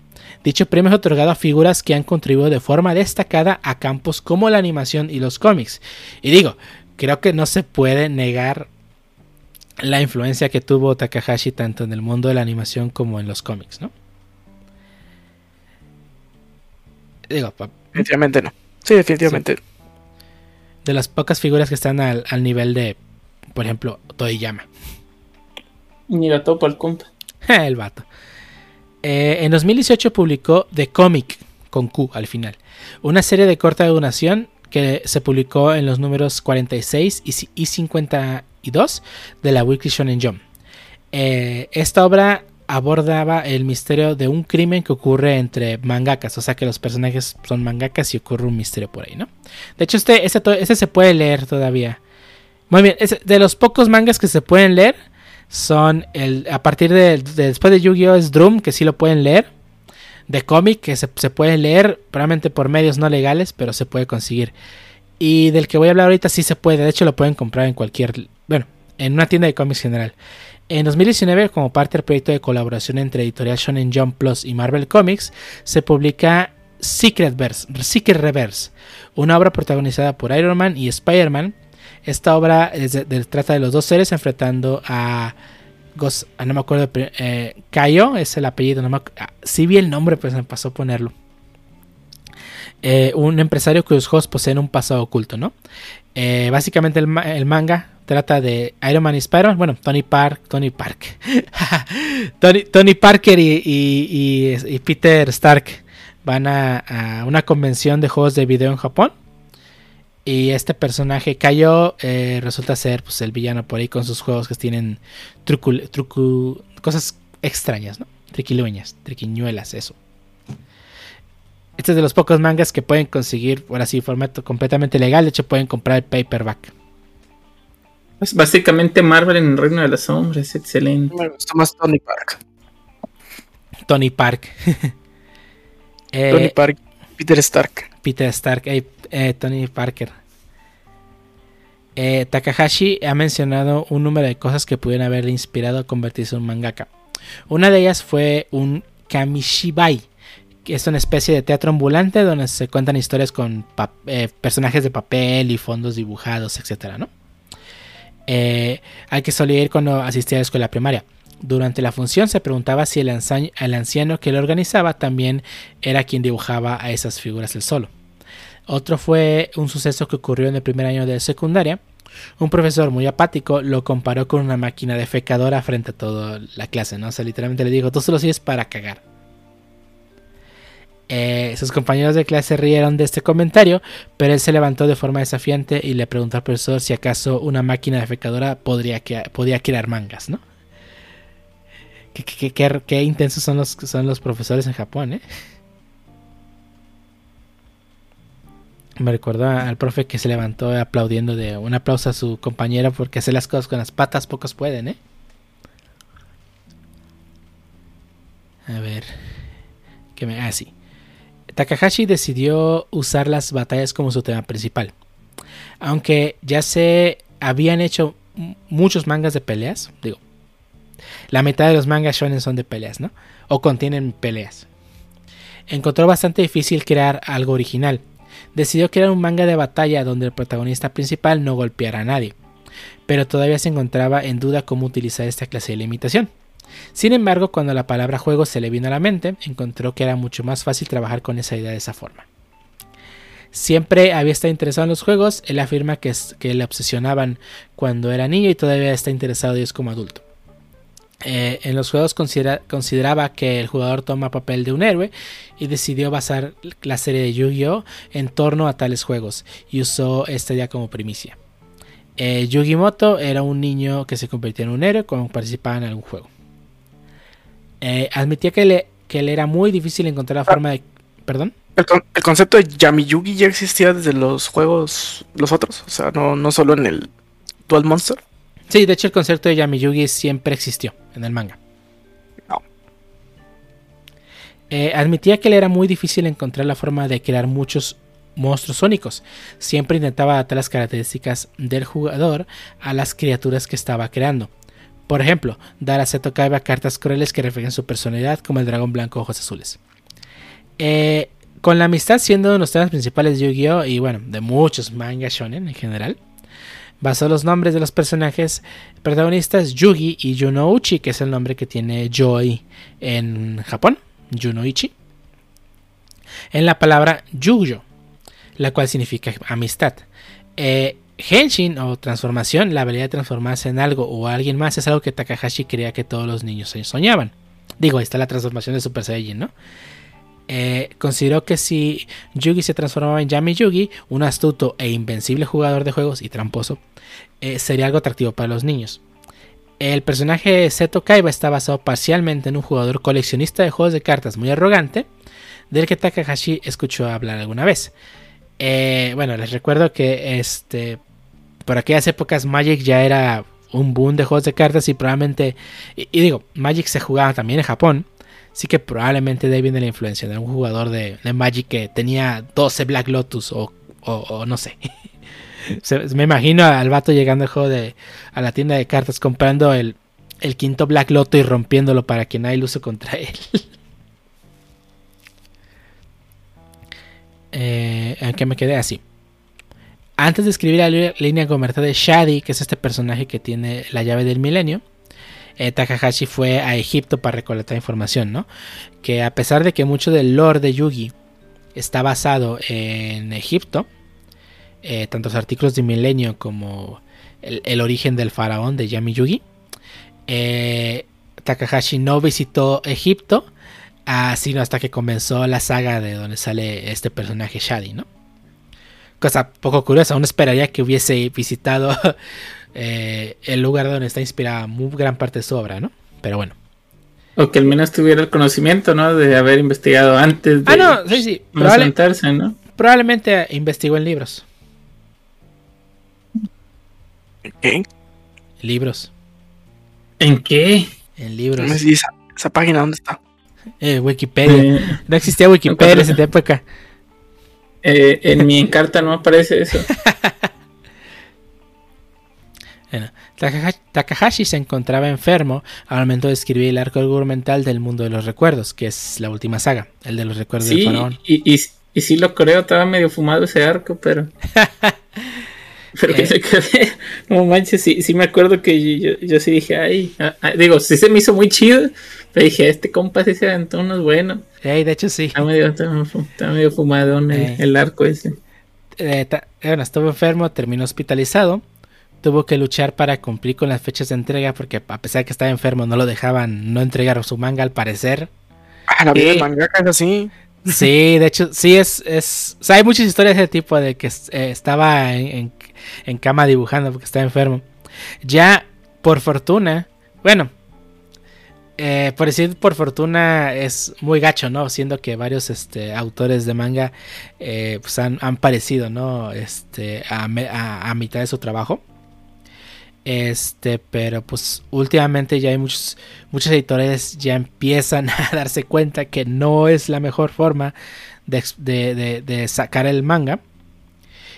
Speaker 2: Dicho premio es otorgado a figuras que han contribuido de forma destacada a campos como la animación y los cómics. Y digo, creo que no se puede negar la influencia que tuvo Takahashi tanto en el mundo de la animación como en los cómics, ¿no? Digo,
Speaker 3: definitivamente no. Sí, definitivamente.
Speaker 2: De las pocas figuras que están al, al nivel de, por ejemplo, Toriyama.
Speaker 4: Mira, todo para el compa.
Speaker 2: el vato. Eh, en 2018 publicó The Comic, con Q al final, una serie de corta duración que se publicó en los números 46 y, ci- y 52 de la Weekly Shonen Jump. Eh, esta obra abordaba el misterio de un crimen que ocurre entre mangakas, o sea que los personajes son mangakas y ocurre un misterio por ahí, ¿no? De hecho, este, este, este se puede leer todavía. Muy bien, de los pocos mangas que se pueden leer, son el a partir de, de- después de Yu-Gi-Oh es Drum que sí lo pueden leer de cómic que se, se puede leer probablemente por medios no legales pero se puede conseguir y del que voy a hablar ahorita sí se puede de hecho lo pueden comprar en cualquier bueno en una tienda de cómics general en 2019 como parte del proyecto de colaboración entre Editorial Shonen Jump Plus y Marvel Comics se publica Secret Verse, Secret Reverse una obra protagonizada por Iron Man y Spider-Man esta obra es trata de los dos seres enfrentando a Gos- ah, no me acuerdo, eh, es el apellido, no me ah, sí vi el nombre, pues me pasó ponerlo. Eh, un empresario cuyos juegos poseen un pasado oculto, ¿no? Eh, básicamente el manga trata de Iron Man y Spider-Man, bueno, Tony Park, Tony Park, Tony, Tony Parker y, y- y- Peter Stark van a, a una convención de juegos de video en Japón. Y este personaje cayó, eh, resulta ser pues, el villano por ahí con sus juegos que tienen trucul- trucu- cosas extrañas, ¿no? Triquilueñas, triquiñuelas, eso. Este es de los pocos mangas que pueden conseguir, ahora sí, formato completamente legal. De hecho, pueden comprar el paperback.
Speaker 4: Es básicamente Marvel en el Reino de las Sombras. Excelente.
Speaker 3: Me gustó más Tony Park.
Speaker 2: Tony Park. Eh,
Speaker 3: Tony Park, Peter Stark.
Speaker 2: Peter Stark, eh, eh, Tony Parker. Eh, Takahashi ha mencionado un número de cosas que pudieron haberle inspirado a convertirse en un mangaka. Una de ellas fue un Kamishibai, que es una especie de teatro ambulante donde se cuentan historias con eh, personajes de papel y fondos dibujados, etc. ¿no? Eh, al que solía ir cuando asistía a la escuela primaria. Durante la función se preguntaba si el, anciano que lo organizaba también era quien dibujaba a esas figuras él solo. Otro fue un suceso que ocurrió en el primer año de secundaria. Un profesor muy apático lo comparó con una máquina defecadora frente a toda la clase, ¿no? O sea, literalmente le dijo, tú solo sirves para cagar. Eh, sus compañeros de clase rieron de este comentario, pero él se levantó de forma desafiante y le preguntó al profesor si acaso una máquina defecadora podría que- podía crear mangas, ¿no? Qué, qué- qué- intensos son los, son los profesores en Japón, ¿eh? Me recordó al profe que se levantó aplaudiendo de un aplauso a su compañero porque hacer las cosas con las patas pocos pueden, ¿eh? A ver. Que me, ah, sí. Takahashi decidió usar las batallas como su tema principal. Aunque ya se habían hecho muchos mangas de peleas, digo, la mitad de los mangas shonen son de peleas, ¿no? O contienen peleas. encontró bastante difícil crear algo original. Decidió crear un manga de batalla donde el protagonista principal no golpeara a nadie, pero todavía se encontraba en duda cómo utilizar esta clase de limitación. Sin embargo, cuando la palabra juego se le vino a la mente, encontró que era mucho más fácil trabajar con esa idea de esa forma. Siempre había estado interesado en los juegos, él afirma que, le obsesionaban cuando era niño y todavía está interesado en ellos como adulto. Eh, en los juegos consideraba que el jugador toma papel de un héroe y decidió basar la serie de Yu-Gi-Oh en torno a tales juegos y usó esta idea como primicia. Eh, Yugi Moto era un niño que se convirtió en un héroe cuando participaba en algún juego. Eh, admitía que le, que le era muy difícil encontrar la forma de... ¿Perdón?
Speaker 3: El, concepto de Yami Yugi ya existía desde los juegos, los otros, o sea, no, no solo en el Dual Monster.
Speaker 2: Sí, de hecho el concepto de Yami Yugi siempre existió en el manga. No. Eh, admitía que le era muy difícil encontrar la forma de crear muchos monstruos sónicos. Siempre intentaba adaptar las características del jugador a las criaturas que estaba creando. Por ejemplo, dar a Seto Kaiba cartas crueles que reflejen su personalidad, como el dragón blanco ojos azules. Eh, con la amistad siendo uno de los temas principales de Yu-Gi-Oh! y bueno, de muchos mangas shonen en general, basó los nombres de los personajes protagonistas Yugi y Junouchi, que es el nombre que tiene Joy en Japón, Junoichi, en la palabra Yuyo, la cual significa amistad. Eh, Henshin o transformación, la habilidad de transformarse en algo o alguien más, es algo que Takahashi creía que todos los niños soñaban. Digo, ahí está la transformación de Super Saiyan, ¿no? Eh, consideró que si Yugi se transformaba en Yami Yugi, un astuto e invencible jugador de juegos y tramposo, eh, sería algo atractivo para los niños. El personaje Seto Kaiba está basado parcialmente en un jugador coleccionista de juegos de cartas muy arrogante, del que Takahashi escuchó hablar alguna vez. Eh, bueno, les recuerdo que este, por aquellas épocas Magic ya era un boom de juegos de cartas y probablemente, y digo, Magic se jugaba también en Japón, Sí que probablemente de ahí viene la influencia de un jugador de, Magic que tenía 12 Black Lotus o, no sé. me imagino al vato llegando al juego de, a la tienda de cartas comprando el, quinto Black Loto y rompiéndolo para que nadie lo use contra él. eh, que me quedé así. Antes de escribir la línea comercial de Shadi, que es este personaje que tiene la llave del milenio, eh, Takahashi fue a Egipto para recolectar información, ¿no? Que a pesar de que mucho del lore de Yugi está basado en Egipto, eh, tanto los artículos de Milenio como el, origen del faraón de Yami Yugi, eh, Takahashi no visitó Egipto, ah, sino hasta que comenzó la saga de donde sale este personaje Shadi, ¿no? Cosa poco curiosa, uno esperaría que hubiese visitado eh, el lugar donde está inspirada muy gran parte de su obra, ¿no? Pero bueno.
Speaker 4: O que al menos tuviera el conocimiento, ¿no? De haber investigado antes de
Speaker 2: ah, no, sí, sí. ¿no? Probablemente investigó en libros.
Speaker 3: ¿En qué?
Speaker 2: Libros.
Speaker 4: ¿En qué?
Speaker 2: En libros.
Speaker 3: Esa, esa página dónde está?
Speaker 2: Eh, Wikipedia. Eh, no existía Wikipedia en esa época.
Speaker 4: Eh, en mi encarta no aparece eso.
Speaker 2: Takahashi se encontraba enfermo al momento de escribir el arco argumental del mundo de los recuerdos, que es la última saga, el de los recuerdos del faraón.
Speaker 4: Y, y, y, sí lo creo, estaba medio fumado ese arco, pero. pero que eh. se quedé. No manches, sí, sí me acuerdo que yo, sí dije, ay, ah, ah", digo, sí se me hizo muy chido, pero dije, este compa sí se aventó unos buenos.
Speaker 2: de hecho sí.
Speaker 4: Está medio, está, medio fumado el, eh. el, arco ese.
Speaker 2: Eh, bueno, estuvo enfermo, terminó hospitalizado tuvo que luchar para cumplir con las fechas de entrega porque a pesar de que estaba enfermo no lo dejaban no entregar su manga al parecer.
Speaker 3: Ah, la vida mangaka es así.
Speaker 2: Sí, de hecho, sí es, es... O sea, hay muchas historias de ese tipo de que eh, estaba en, cama dibujando porque estaba enfermo. Ya, por fortuna, bueno, eh, por decir por fortuna es muy gacho, ¿no? Siendo que varios este, autores de manga eh, pues han, parecido, ¿no? Este, a, a, mitad de su trabajo. Este, pero pues últimamente ya hay muchos, muchos editores ya empiezan a darse cuenta que no es la mejor forma de, sacar el manga.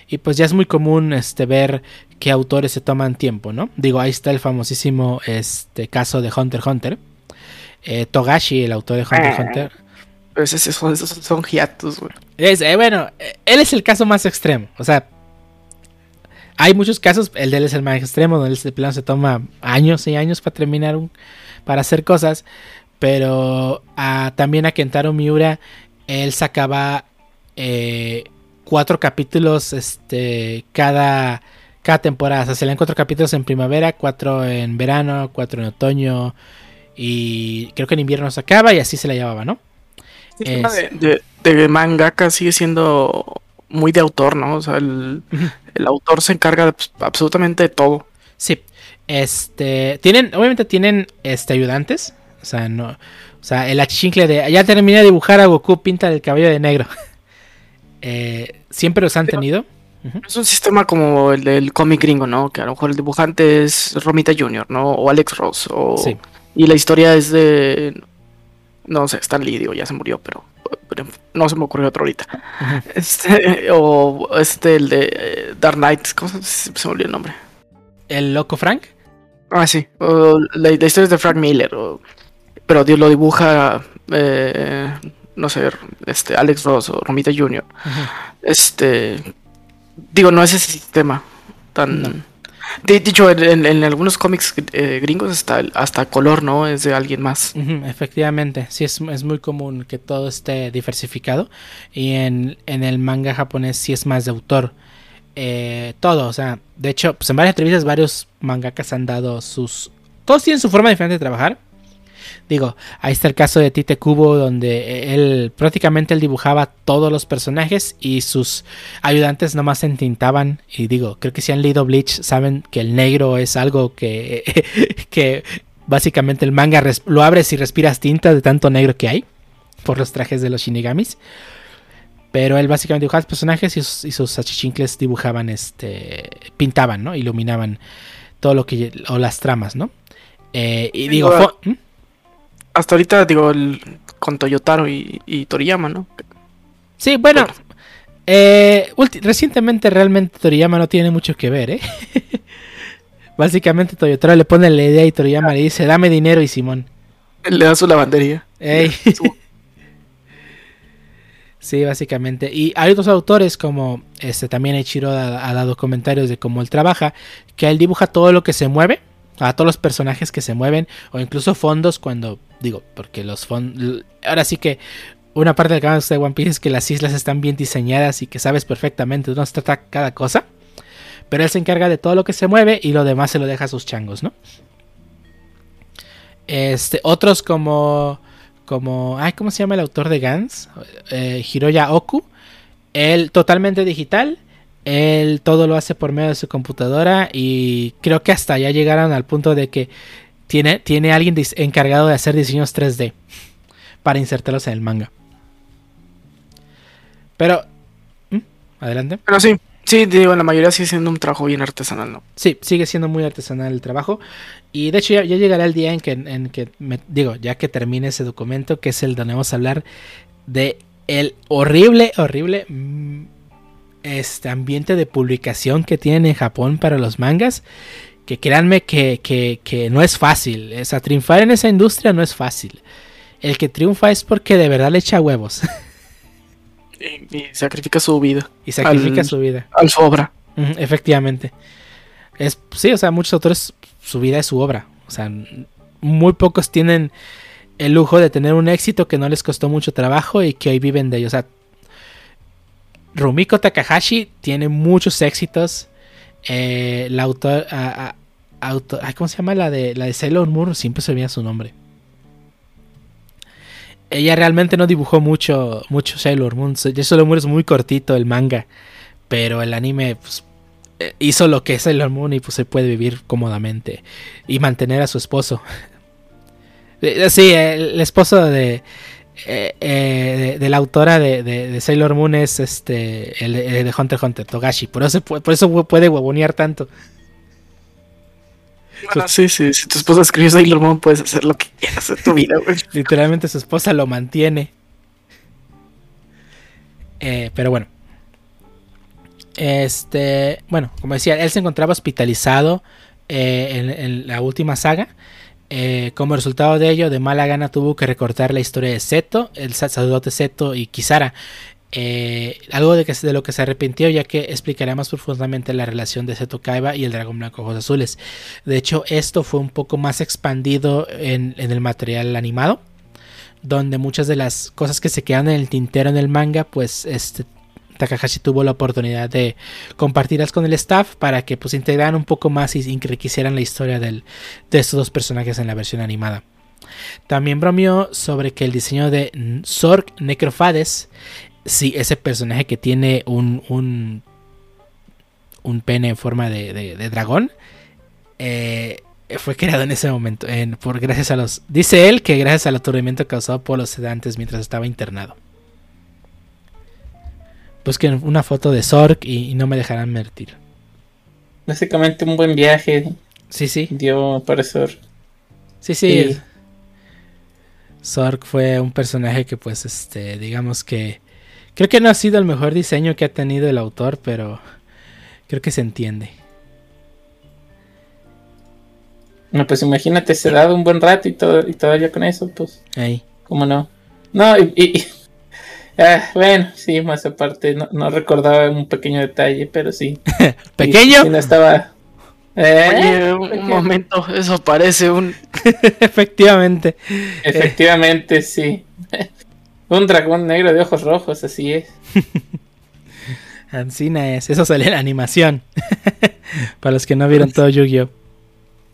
Speaker 2: Y pues ya es muy común este, ver que autores se toman tiempo, ¿no? Digo, ahí está el famosísimo este, caso de Hunter x Hunter. Eh, Togashi, el autor de Hunter x Hunter.
Speaker 3: Pues esos, son- esos son hiatus, güey.
Speaker 2: Es, eh, bueno, eh, él es el caso más extremo. O sea, hay muchos casos. El de él es el más extremo, donde de plano se toma años y años para terminar un, para hacer cosas. Pero a- también a Kentaro Miura, él sacaba eh, cuatro capítulos este, cada, cada temporada. O sea, salían cuatro capítulos en primavera, cuatro en verano, cuatro en otoño. Y creo que en invierno sacaba y así se la llevaba, ¿no?
Speaker 3: El tema de, de, de mangaka sigue siendo muy de autor, ¿no? O sea, el, el autor se encarga de pues, absolutamente de todo.
Speaker 2: Sí. Este. Tienen. Obviamente tienen este ayudantes. O sea, no. O sea, el achichincle de. Ya terminé de dibujar a Goku, pinta el cabello de negro. Eh, siempre los han
Speaker 3: Pero-
Speaker 2: tenido.
Speaker 3: Es un sistema como el del cómic gringo, ¿no? Que a lo mejor el dibujante es Romita Jr., ¿no? O Alex Ross. O...
Speaker 2: Sí.
Speaker 3: Y la historia es de. No sé, Stan Lee, digo, ya se murió, pero. pero no se me ocurrió otro ahorita. Este, o este, el de eh, Dark Knight, ¿cómo se, se me olvidó el nombre?
Speaker 2: El loco Frank.
Speaker 3: Ah, sí. o la, la historia es de Frank Miller, o- pero Dios lo dibuja, eh, no sé, este, Alex Ross o Romita Jr. Este, digo, no es ese sistema tan...
Speaker 2: No.
Speaker 3: De, dicho, en, algunos cómics eh, gringos hasta, hasta color, ¿no? Es de alguien más.
Speaker 2: Efectivamente, sí es, es muy común que todo esté diversificado y en, en el manga japonés sí es más de autor. Eh, todo, o sea, de hecho, pues en varias entrevistas varios mangakas han dado sus... Todos tienen su forma diferente de trabajar. Digo, ahí está el caso de Tite Kubo donde él prácticamente él dibujaba todos los personajes y sus ayudantes nomás se entintaban. Y digo, creo que si han leído Bleach saben que el negro es algo que, que básicamente el manga lo abres y respiras tinta de tanto negro que hay por los trajes de los shinigamis. Pero él básicamente dibujaba los personajes y sus, y sus achichincles dibujaban, este, pintaban, ¿no? Iluminaban todo lo que, o las tramas, ¿no? Eh, y digo, ¿Mm?
Speaker 3: Hasta ahorita, digo, el, con Toyotaro y, y Toriyama, ¿no?
Speaker 2: sí, bueno, eh, recientemente realmente Toriyama no tiene mucho que ver, ¿eh? Básicamente Toyotaro le pone la idea y Toriyama le dice, dame dinero y Simón.
Speaker 3: Le da su lavandería.
Speaker 2: Ey. Sí, básicamente. Y hay otros autores como este también Ichiro ha, ha dado comentarios de cómo él trabaja, que él dibuja todo lo que se mueve, a todos los personajes que se mueven, o incluso fondos cuando, digo, porque los fondos... Ahora sí que una parte del gusta de One Piece es que las islas están bien diseñadas y que sabes perfectamente de dónde se trata cada cosa. Pero él se encarga de todo lo que se mueve y lo demás se lo deja a sus changos, ¿no? Este, otros como como, ay, ¿cómo se llama el autor de Gans? Eh, Hiroya Oku. Él totalmente digital. Él todo lo hace por medio de su computadora y creo que hasta ya llegaron al punto de que tiene, tiene alguien encargado de hacer diseños 3D para insertarlos en el manga. Pero, ¿Mm? adelante.
Speaker 3: Pero sí, sí, digo, la mayoría sigue siendo un trabajo bien artesanal, ¿no?
Speaker 2: Sí, sigue siendo muy artesanal el trabajo. Y de hecho ya, ya llegará el día en que, en que me, digo, ya que termine ese documento, que es el donde vamos a hablar de el horrible, horrible mm, este ambiente de publicación que tienen en Japón para los mangas. Que créanme que, que, que no es fácil. O sea, triunfar en esa industria no es fácil. El que triunfa es porque de verdad le echa huevos
Speaker 3: Y, y sacrifica su vida
Speaker 2: y sacrifica
Speaker 3: Al-
Speaker 2: su vida.
Speaker 3: al su obra.
Speaker 2: Efectivamente. Es, sí, o sea, muchos autores, su vida es su obra. O sea, muy pocos tienen el lujo de tener un éxito que no les costó mucho trabajo y que hoy viven de ello. O sea, Rumiko Takahashi tiene muchos éxitos. Eh, la autor, ay, ¿cómo se llama la de la de Sailor Moon? Siempre se olvida su nombre. Ella realmente no dibujó mucho, mucho Sailor Moon. Sailor Moon es muy cortito el manga. Pero el anime pues, eh, hizo lo que es Sailor Moon y pues se puede vivir cómodamente. Y mantener a su esposo. Eh, Sí, el esposo de, eh, eh, de, de la autora de, de- de Sailor Moon es este el de, el de Hunter x Hunter, Togashi. Por eso, por eso puede huevonear tanto.
Speaker 3: Bueno, sí, sí, si tu esposa escribió Sailor Moon, puedes hacer lo que quieras en tu vida, güey.
Speaker 2: Literalmente su esposa lo mantiene. Eh, pero bueno. Este, bueno, como decía, él se encontraba hospitalizado eh, en, en la última saga. Eh, como resultado de ello, de mala gana tuvo que recortar la historia de Seto, el sacerdote Seto y Kisara. Eh, algo de, lo que se arrepintió, ya que explicará más profundamente la relación de Seto Kaiba y el dragón blanco ojos azules. De hecho, esto fue un poco más expandido en, en el material animado, donde muchas de las cosas que se quedan en el tintero en el manga, pues este, Takahashi tuvo la oportunidad de compartirlas con el staff para que pues integraran un poco más y enriquecieran la historia del, de estos dos personajes en la versión animada. También bromeó sobre que el diseño de Zork Necrofades, sí, ese personaje que tiene un, un, pene en forma de, dragón, eh, fue creado en ese momento. En, por, gracias a los, dice él que gracias al aturdimiento causado por los sedantes mientras estaba internado. Busquen una foto de Zork y, y no me dejarán mentir.
Speaker 4: Básicamente un buen viaje.
Speaker 2: Sí, sí.
Speaker 4: Dio para Zork.
Speaker 2: Sí, sí. Zork fue un personaje que pues este, digamos que creo que no ha sido el mejor diseño que ha tenido el autor, pero creo que se entiende.
Speaker 4: No, pues imagínate, se ha dado un buen rato y, todo, y todavía con eso, pues.
Speaker 2: Ahí.
Speaker 4: ¿Cómo no? No, y, y Ah, bueno, sí, más aparte, no, no, recordaba un pequeño detalle, pero sí.
Speaker 2: ¿Pequeño?
Speaker 4: Sí, no estaba.
Speaker 3: ¿Eh? Oye, un pequeño. momento, eso parece un.
Speaker 2: Efectivamente.
Speaker 4: Efectivamente, eh. sí. un dragón negro de ojos rojos, así es.
Speaker 2: Ancina es, eso sale en la animación. Para los que no vieron todo Yu-Gi-Oh!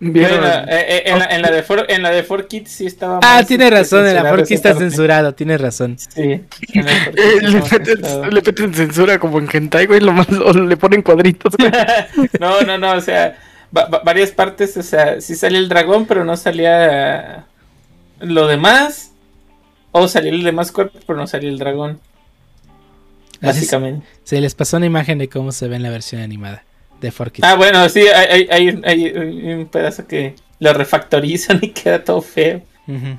Speaker 4: Bueno, eh, en, la, en, la de for, en la de 4Kids sí estaba.
Speaker 2: Ah, tiene razón, en la 4Kids está censurado, tiene razón.
Speaker 4: Sí.
Speaker 3: Eh, le, meten, le meten censura como en Hentai, güey, lo más, o le ponen cuadritos.
Speaker 4: no, no, no, o sea, va, va, varias partes, o sea, sí salía el dragón, pero no salía lo demás. O salía el demás cuerpo, pero no salía el dragón. Básicamente.
Speaker 2: Se, se les pasó una imagen de cómo se ve en la versión animada de Forky.
Speaker 4: Ah, bueno, sí, hay, hay, hay, un pedazo que lo refactorizan y queda todo feo.
Speaker 2: Uh -huh.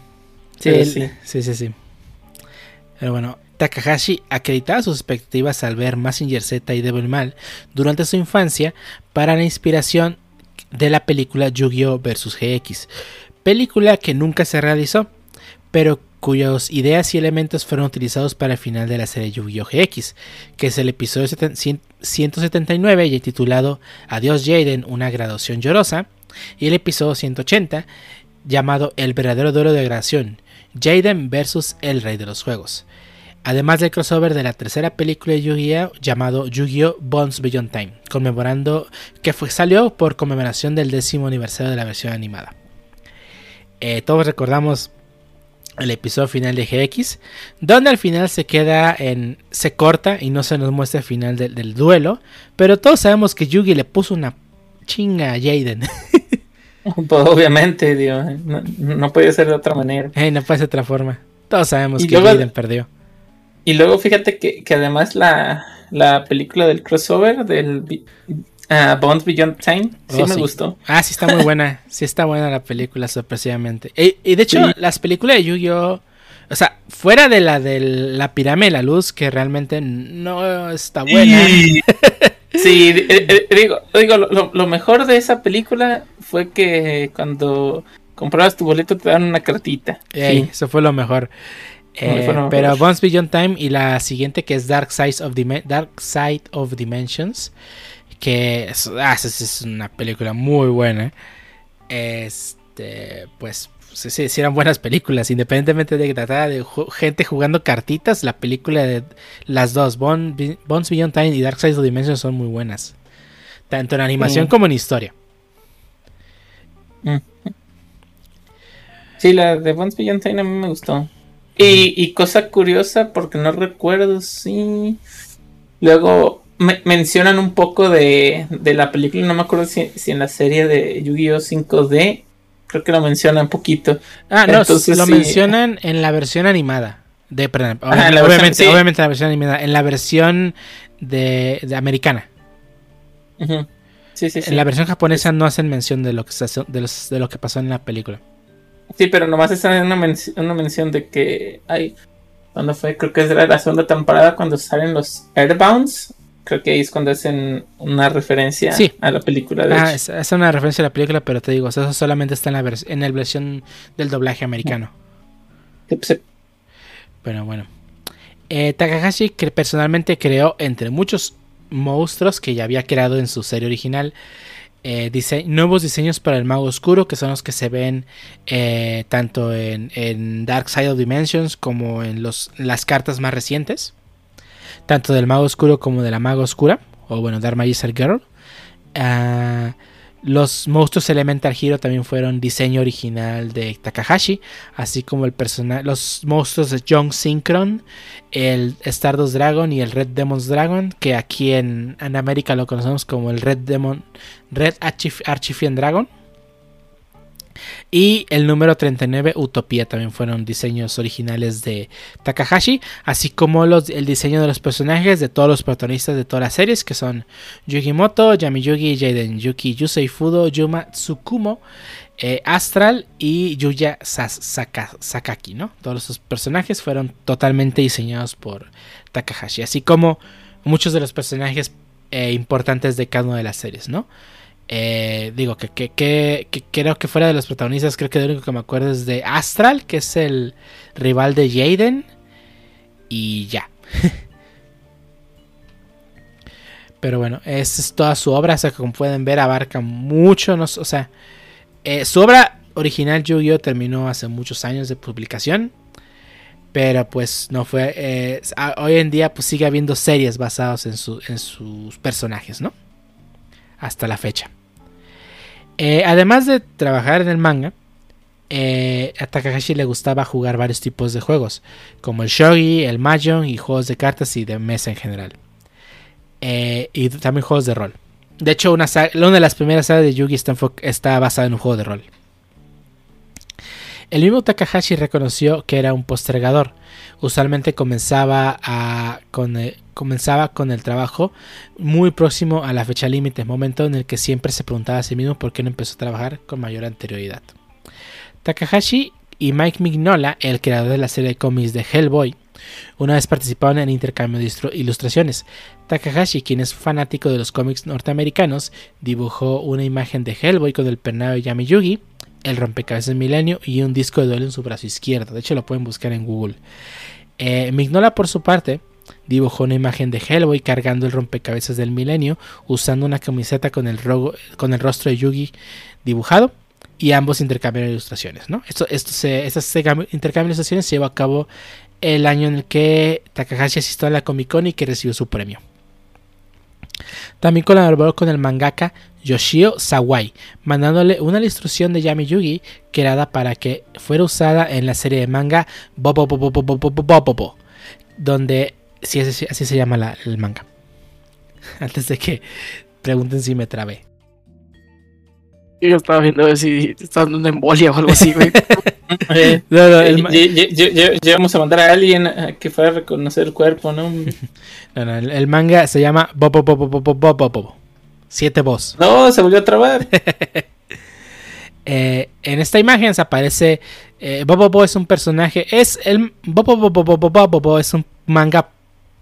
Speaker 2: sí, el, sí, sí, sí, sí. Pero bueno, Takahashi acreditaba sus expectativas al ver Massinger Z y Devil Mal durante su infancia para la inspiración de la película Yu-Gi-Oh! vs. GX, película que nunca se realizó, pero cuyas ideas y elementos fueron utilizados para el final de la serie Yu-Gi-Oh! GX, que es el episodio 179 y titulado Adiós Jaden, una graduación llorosa, y el episodio 180 llamado El verdadero duelo de graduación, Jaden vs. el rey de los juegos. Además del crossover de la tercera película de Yu-Gi-Oh! llamado Yu-Gi-Oh! Bonds Beyond Time, conmemorando que fue, salió por conmemoración del décimo aniversario de la versión animada. Eh, todos recordamos el episodio final de GX, donde al final se queda en. se corta y no se nos muestra el final de, del duelo. Pero todos sabemos que Yugi le puso una chinga a Jaden.
Speaker 4: Pues obviamente, Dios, no, no puede ser de otra manera.
Speaker 2: No puede ser de otra forma. Todos sabemos y que luego, Jaden perdió.
Speaker 4: Y luego fíjate que, que además la, la, película del crossover del uh, Bonds Beyond Time sí oh, me
Speaker 2: sí.
Speaker 4: gustó.
Speaker 2: Ah, sí está muy buena. sí está buena la película, sorpresivamente. Y, y de hecho, sí. las películas de Yu-Gi-Oh! O sea, fuera de la de la pirámide de la luz, que realmente no está buena.
Speaker 4: Sí, eh, eh, digo, digo lo, lo, mejor de esa película fue que cuando comprabas tu boleto te dan una cartita.
Speaker 2: Ey, sí. Eso fue lo mejor. Eh, lo pero mejor. Once Beyond Time y la siguiente que es Dark Side of, Dim Dark Side of Dimensions, que es, ah, es, una película muy buena. Este, pues sí, sí, sí, eran buenas películas, independientemente de que tratara de gente jugando cartitas, la película de las dos, Bonds Beyond Time y Dark Side of Dimensions son muy buenas, tanto en animación mm. como en historia.
Speaker 4: Mm. Sí, la de Bonds Beyond Time a mí me gustó. Y, y cosa curiosa, porque no recuerdo si luego me mencionan un poco de, de, la película, no me acuerdo si, si en la serie de Yu-Gi-Oh 5D creo que lo mencionan un poquito.
Speaker 2: Ah, no, Entonces, lo sí. mencionan en la versión animada. De, perdón, obviamente, versión, sí. obviamente, en la versión animada. En la versión de, de americana.
Speaker 4: Uh -huh. sí, sí,
Speaker 2: en la versión japonesa no hacen mención de lo que, se, de, los, de lo que pasó en la película.
Speaker 4: Sí, pero nomás está una, men una mención de que hay. ¿Cuándo fue? Creo que es de la segunda temporada cuando salen los Airbounds. Creo que ahí es cuando hacen una referencia
Speaker 2: Sí.
Speaker 4: a la película de
Speaker 2: Ah, es, es una referencia a la película, pero te digo, eso solamente está en la, en la versión del doblaje americano.
Speaker 4: Sí, pues, sí.
Speaker 2: Pero bueno. Eh, Takahashi que personalmente creó entre muchos monstruos que ya había creado en su serie original. eh, dise- nuevos diseños para el mago oscuro que son los que se ven eh, tanto en, en Dark Side of Dimensions como en los, las cartas más recientes tanto del mago oscuro como de la maga oscura o bueno Dark Magister Girl Ah, los monstruos Elemental Hero también fueron diseño original de Takahashi así como el personaje, los monstruos de Young Synchron, el Stardust Dragon y el Red Demon's Dragon, que aquí en, en América lo conocemos como el Red Demon, Red Archif- Archifian Dragon. Y el número 39, Utopía, también fueron diseños originales de Takahashi, así como los, el diseño de los personajes de todos los protagonistas de todas las series, que son Yugimoto, Yamiyugi, Jaden Yuki, Yusei Fudo, Yuma Tsukumo, eh, Astral y Yuya Sas- Saka- Sakaki, ¿no? Todos esos personajes fueron totalmente diseñados por Takahashi, así como muchos de los personajes eh, importantes de cada una de las series, ¿no? Eh, digo que, que- que- que creo que fuera de los protagonistas, creo que lo único que me acuerdo es de Astral, que es el rival de Jaden, y ya. Pero bueno, esa es toda su obra, o sea, como pueden ver, abarca mucho, no, o eh, su obra original Yu-Gi-Oh terminó hace muchos años de publicación. Pero pues no fue. eh, hoy en día pues sigue habiendo series basadas en, en sus personajes, ¿no? Hasta la fecha. Eh, además de trabajar en el manga, eh, a Takahashi le gustaba jugar varios tipos de juegos, como el shogi, el mahjong y juegos de cartas y de mesa en general. Eh, y también juegos de rol. De hecho, una, de las primeras sagas de Yugi está, está basada en un juego de rol. El mismo Takahashi reconoció que era un postergador. Usualmente comenzaba, a, con, comenzaba con el trabajo muy próximo a la fecha límite, momento en el que siempre se preguntaba a sí mismo por qué no empezó a trabajar con mayor anterioridad. Takahashi y Mike Mignola, el creador de la serie de cómics de Hellboy, una vez participaron en intercambio de ilustraciones. Takahashi, quien es fanático de los cómics norteamericanos, dibujó una imagen de Hellboy con el pernado de Yami Yugi, el rompecabezas milenio y un disco de duelo en su brazo izquierdo. De hecho, lo pueden buscar en Google. Eh, Mignola, por su parte, dibujó una imagen de Hellboy cargando el rompecabezas del milenio, usando una camiseta con el, rogo- con el rostro de Yugi dibujado. Y ambos intercambiaron ilustraciones, ¿no? Esto, esto se, de ilustraciones se llevó a cabo el año en el que Takahashi asistió a la Comic Con y que recibió su premio. También colaboró con el mangaka Yoshio Sawai, mandándole una ilustración de Yami Yugi creada para que fuera usada en la serie de manga Bobo Bobo Bobo Bobo Bobo, donde sí, así, así se llama la- el manga. Antes de que pregunten si me trabé.
Speaker 3: Yo estaba viendo a ver si está dando una embolia o algo así, güey.
Speaker 4: Eh,
Speaker 2: No, no,
Speaker 4: eh,
Speaker 2: el ma-
Speaker 4: lle- lle- lle- lle- Llegamos a mandar a alguien a que fuera a reconocer el cuerpo, ¿no?
Speaker 2: no, no, el, el manga se llama Bobo Bobo Bobo Bobo Bobo. Siete voz.
Speaker 4: No, se volvió a trabar.
Speaker 2: Eh, en esta imagen se aparece eh, Bobo Bobo es un personaje es el Bobo Bobo Bobo Bobo Bobo es un manga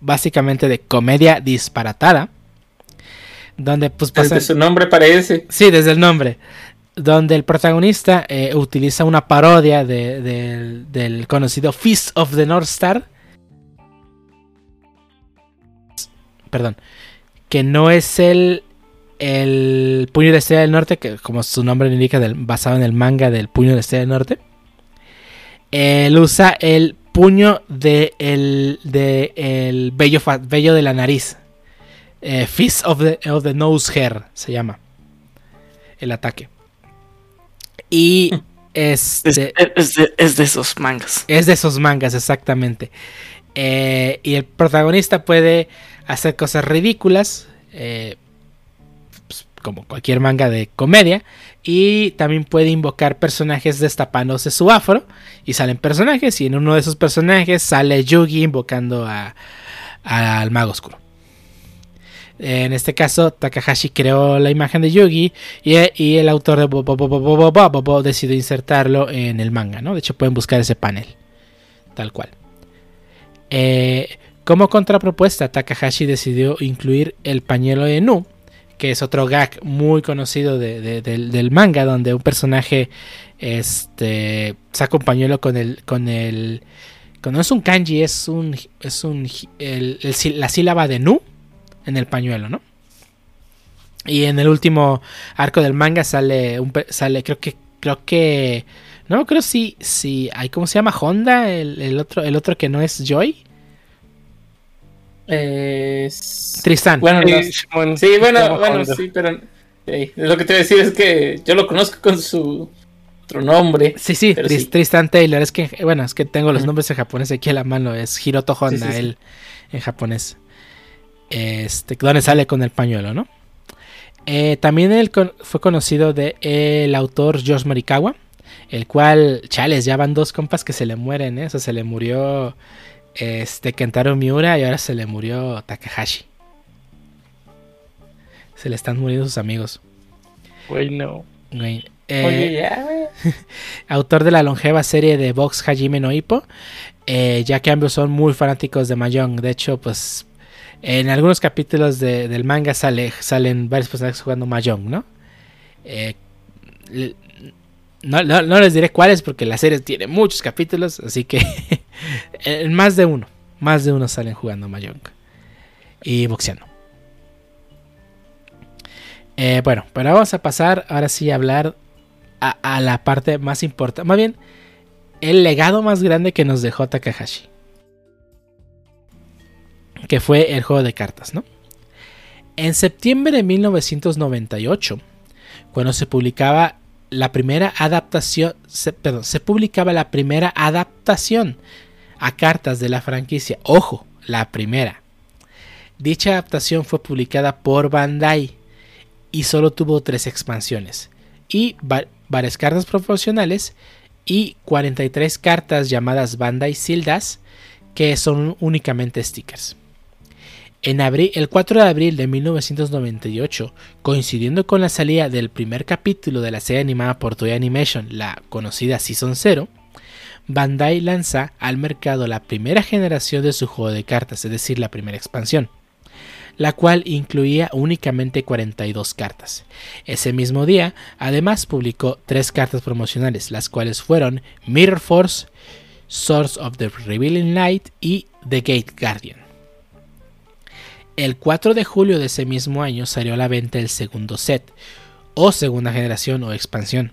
Speaker 2: básicamente de comedia disparatada donde pues
Speaker 4: Desde su nombre parece.
Speaker 2: sí desde el nombre donde el protagonista eh, utiliza una parodia de- del- del conocido Fist of the North Star perdón que no es el el puño de la estrella del norte, que como su nombre lo indica, del- basado en el manga del puño de la estrella del norte. Él usa el puño de el, de el vello, vello de la nariz. Eh, Fist of the, of the Nose Hair se llama. El ataque. Y
Speaker 3: Es,
Speaker 2: este,
Speaker 3: es de, es de esos mangas.
Speaker 2: es de esos mangas, exactamente. Eh, y el protagonista puede hacer cosas ridículas, eh, pues, como cualquier manga de comedia. Y también puede invocar personajes destapándose su afro. Y salen personajes. Y en uno de esos personajes sale Yugi invocando a- al mago oscuro. En este caso, Takahashi creó la imagen de Yugi y, el autor de Bobo Bobo Bobo decidió insertarlo en el manga, ¿no? De hecho, pueden buscar ese panel, tal cual. Eh, Como contrapropuesta, Takahashi decidió incluir el pañuelo de Nu, que es otro gag muy conocido del, manga, donde un personaje este, saca un pañuelo con el, con el, no es un kanji, es un, es un, la sílaba de Nu en el pañuelo, ¿no? Y en el último arco del manga sale, un, sale creo que, creo que, no creo si, si, hay, ¿cómo se llama? Honda, el, otro, el otro que no es Joy. Tristan.
Speaker 4: Bueno, sí, bueno, bueno, sí, pero lo que te voy a decir es que yo lo conozco con su otro nombre.
Speaker 2: Sí, sí, Tristan Taylor. Es que, bueno, es que tengo los nombres en japonés aquí a la mano. Es Hiroto Honda, él en japonés. Este, donde sale con el pañuelo, ¿no? Eh, también él fue conocido de el autor Josh Morikawa, el cual, chales, ya van dos compas que se le mueren, ¿eh? O sea, se le murió este Kentaro Miura y ahora se le murió Takahashi. Se le están muriendo sus amigos.
Speaker 5: Güey, no.
Speaker 2: Oye, ya, güey. autor de la longeva serie de Box Hajime no Ippo. Eh, ya que ambos son muy fanáticos de Mahjong. De hecho, pues en algunos capítulos del manga sale, salen varios personajes jugando Mahjong, ¿no? Eh, no, les diré cuáles porque la serie tiene muchos capítulos, así que en más de uno, más de uno salen jugando Mahjong y boxeando. Eh, bueno, pero vamos a pasar ahora sí a hablar a, la parte más importante, más bien el legado más grande que nos dejó Takahashi, que fue el juego de cartas, ¿no? En septiembre de 1998, cuando se publicaba la primera adaptación, perdón, se publicaba la primera adaptación a cartas de la franquicia. Ojo, la primera. Dicha adaptación fue publicada por Bandai y solo tuvo tres expansiones y varias cartas proporcionales y 43 cartas llamadas Bandai Sildas que son únicamente stickers. En abril, el 4 de abril de 1998, coincidiendo con la salida del primer capítulo de la serie animada por Toei Animation, la conocida Season 0, Bandai lanza al mercado la primera generación de su juego de cartas, es decir, la primera expansión, la cual incluía únicamente 42 cartas. Ese mismo día, además publicó tres cartas promocionales, las cuales fueron Mirror Force, Source of the Revealing Light y The Gate Guardian. El 4 de julio de ese mismo año salió a la venta el segundo set, o segunda generación o expansión,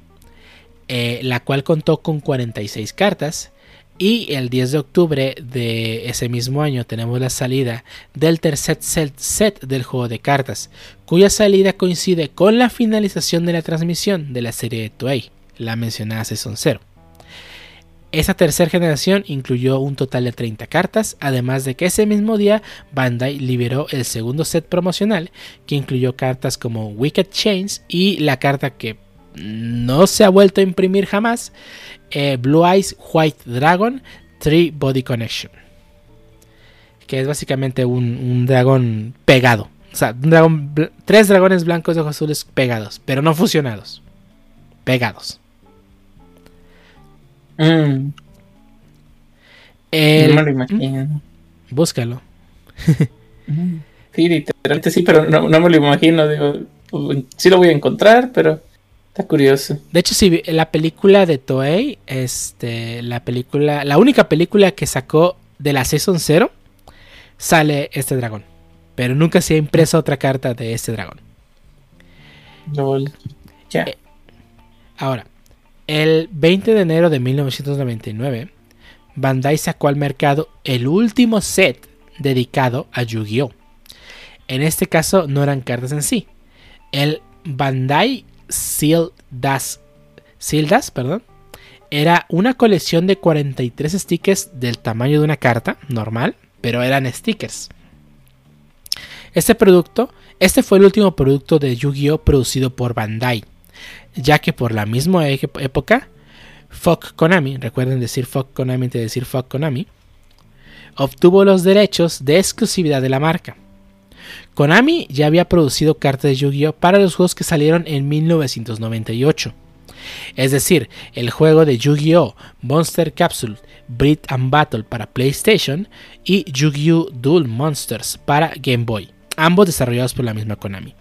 Speaker 2: eh, la cual contó con 46 cartas. Y el 10 de octubre de ese mismo año tenemos la salida del tercer set, del juego de cartas, cuya salida coincide con la finalización de la transmisión de la serie de Toei, la mencionada Season 0. Esa tercera generación incluyó un total de 30 cartas, además de que ese mismo día Bandai liberó el segundo set promocional, que incluyó cartas como Wicked Chains y la carta que no se ha vuelto a imprimir jamás, eh, Blue Eyes White Dragon Three Body Connection. Que es básicamente un, dragón pegado. O sea, tres dragones blancos de ojos azules pegados, pero no fusionados. Pegados. Mm. no me lo imagino. Búscalo.
Speaker 4: sí, literalmente sí, pero no, me lo imagino. Digo, sí lo voy a encontrar, pero está curioso.
Speaker 2: De hecho, sí, la película de Toei, este, la película, la única película que sacó de la Season 0, sale este dragón. Pero nunca se ha impreso otra carta de este dragón. Ya. Eh, ahora, el 20 de enero de 1999, Bandai sacó al mercado el último set dedicado a Yu-Gi-Oh! En este caso no eran cartas en sí. El Bandai Sildas, Sildas perdón, era una colección de 43 stickers del tamaño de una carta normal, pero eran stickers. Este producto, este fue el último producto de Yu-Gi-Oh! producido por Bandai ya que por la misma época, Fuck Konami, recuerden decir Fuck Konami obtuvo los derechos de exclusividad de la marca. Konami ya había producido cartas de Yu-Gi-Oh para los juegos que salieron en 1998, Es decir, el juego de Yu-Gi-Oh! Monster Capsule Breed and Battle para PlayStation y Yu-Gi-Oh! Duel Monsters para Game Boy, ambos desarrollados por la misma Konami.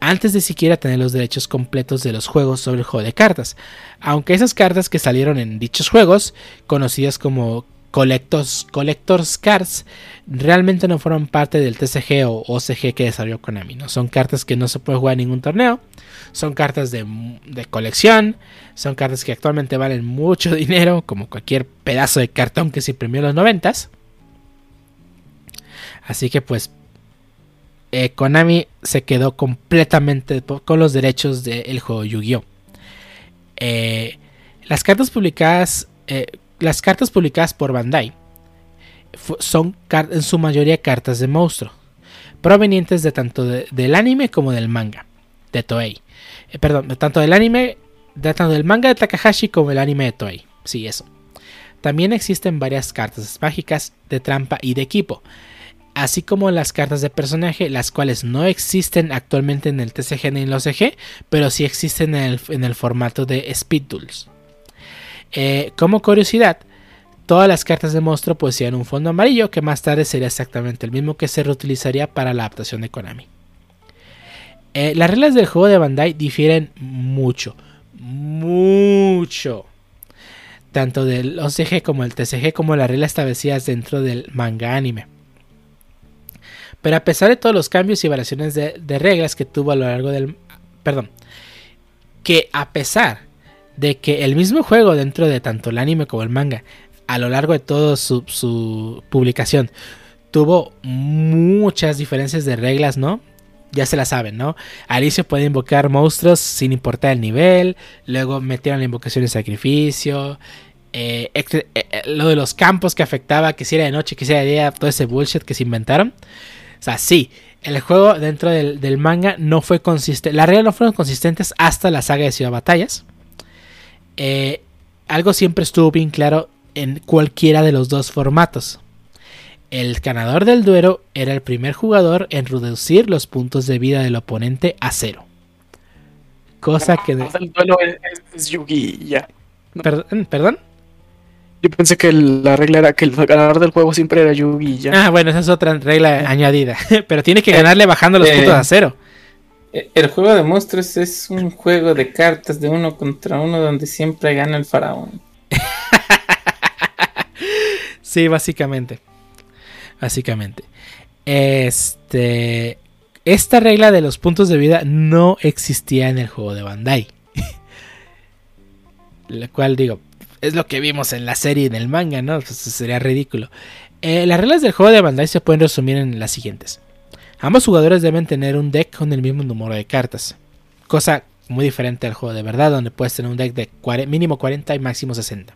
Speaker 2: Antes de siquiera tener los derechos completos de los juegos sobre el juego de cartas, aunque esas cartas que salieron en dichos juegos, conocidas como Collectors, Collectors Cards realmente no fueron parte del TCG o OCG que desarrolló Konami. ¿no? Son cartas que no se puede jugar en ningún torneo. Son cartas de, colección. Son cartas que actualmente valen mucho dinero. Como cualquier pedazo de cartón que se imprimió en los noventas. Así que pues eh, Konami se quedó completamente con los derechos del juego Yu-Gi-Oh! Eh, las cartas publicadas eh, las cartas publicadas por Bandai son en su mayoría cartas de monstruo, provenientes de tanto del anime como del manga de Toei. Eh, perdón, tanto del anime, de tanto del manga de Takahashi como el anime de Toei. Sí, eso. También existen varias cartas mágicas de trampa y de equipo, así como las cartas de personaje, las cuales no existen actualmente en el TCG ni en el OCG, pero sí existen en el, en el formato de Speed Tools. Eh, como curiosidad, todas las cartas de monstruo poseían un fondo amarillo que más tarde sería exactamente el mismo que se reutilizaría para la adaptación de Konami. Eh, las reglas del juego de Bandai difieren mucho, mucho. Tanto del OCG como el TCG como las reglas establecidas dentro del manga anime. Pero a pesar de todos los cambios y variaciones de reglas que tuvo a lo largo del... Perdón. Que a pesar de que el mismo juego dentro de tanto el anime como el manga, a lo largo de toda su, publicación, tuvo muchas diferencias de reglas, ¿no? Ya se la saben, ¿no? Alicia puede invocar monstruos sin importar el nivel. Luego metieron la invocación de sacrificio. Eh, eh, eh, lo de los campos que afectaba, que si era de noche, que si era de día, todo ese bullshit que se inventaron. O sea, sí, el juego dentro del, del manga no fue consistente. Las reglas no fueron consistentes hasta la saga de Ciudad Batallas. Eh, algo siempre estuvo bien claro en cualquiera de los dos formatos. El ganador del duelo era el primer jugador en reducir los puntos de vida del oponente a cero. Cosa que...
Speaker 3: El duelo es, Yugi ya.
Speaker 2: ¿Perdón?
Speaker 3: Yo pensé que la regla era que el ganador del juego siempre era Yugi ya.
Speaker 2: Ah, bueno, esa es otra regla añadida. Pero tiene que ganarle bajando los puntos a cero.
Speaker 4: El juego de monstruos es un juego de cartas de uno contra uno donde siempre gana el faraón.
Speaker 2: sí, básicamente. Básicamente. Este. Esta regla de los puntos de vida no existía en el juego de Bandai. Lo cual digo, es lo que vimos en la serie y en el manga, ¿no? Pues sería ridículo. Eh, las reglas del juego de Bandai se pueden resumir en las siguientes. Ambos jugadores deben tener un deck con el mismo número de cartas. Cosa muy diferente al juego de verdad, donde puedes tener un deck de mínimo 40 y máximo 60.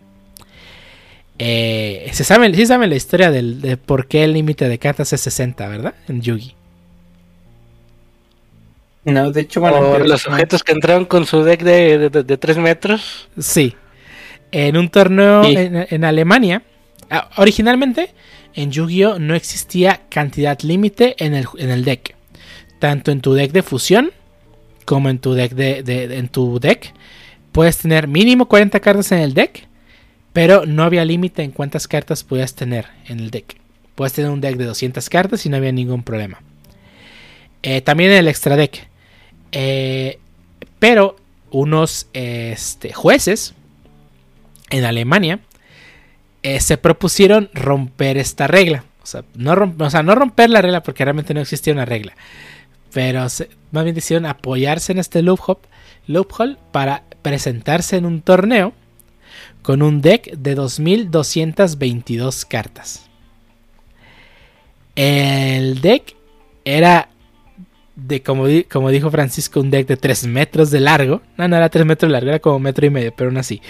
Speaker 2: Eh, ¿se saben, sí saben la historia del, de por qué el límite de cartas es 60, ¿verdad? En Yugi.
Speaker 5: No, de hecho, bueno, los objetos que entraron con su deck de, 3 metros.
Speaker 2: Sí. En un torneo en, Alemania. Ah, originalmente en Yu-Gi-Oh no existía cantidad límite en el, en el, deck. Tanto en tu deck de fusión como en tu deck de, en tu deck. Puedes tener mínimo 40 cartas en el deck. Pero no había límite en cuántas cartas podías tener en el deck. Puedes tener un deck de 200 cartas y no había ningún problema. Eh, también en el extra deck. Eh, pero unos este, jueces en Alemania eh, se propusieron romper esta regla. O sea, no no romper la regla porque realmente no existía una regla. Pero más bien decidieron apoyarse en este loophole, para presentarse en un torneo con un deck de 2222 cartas. El deck era de, como, como, dijo Francisco, un deck de 3 metros de largo. No, no era 3 metros de largo, era como metro y medio, pero aún así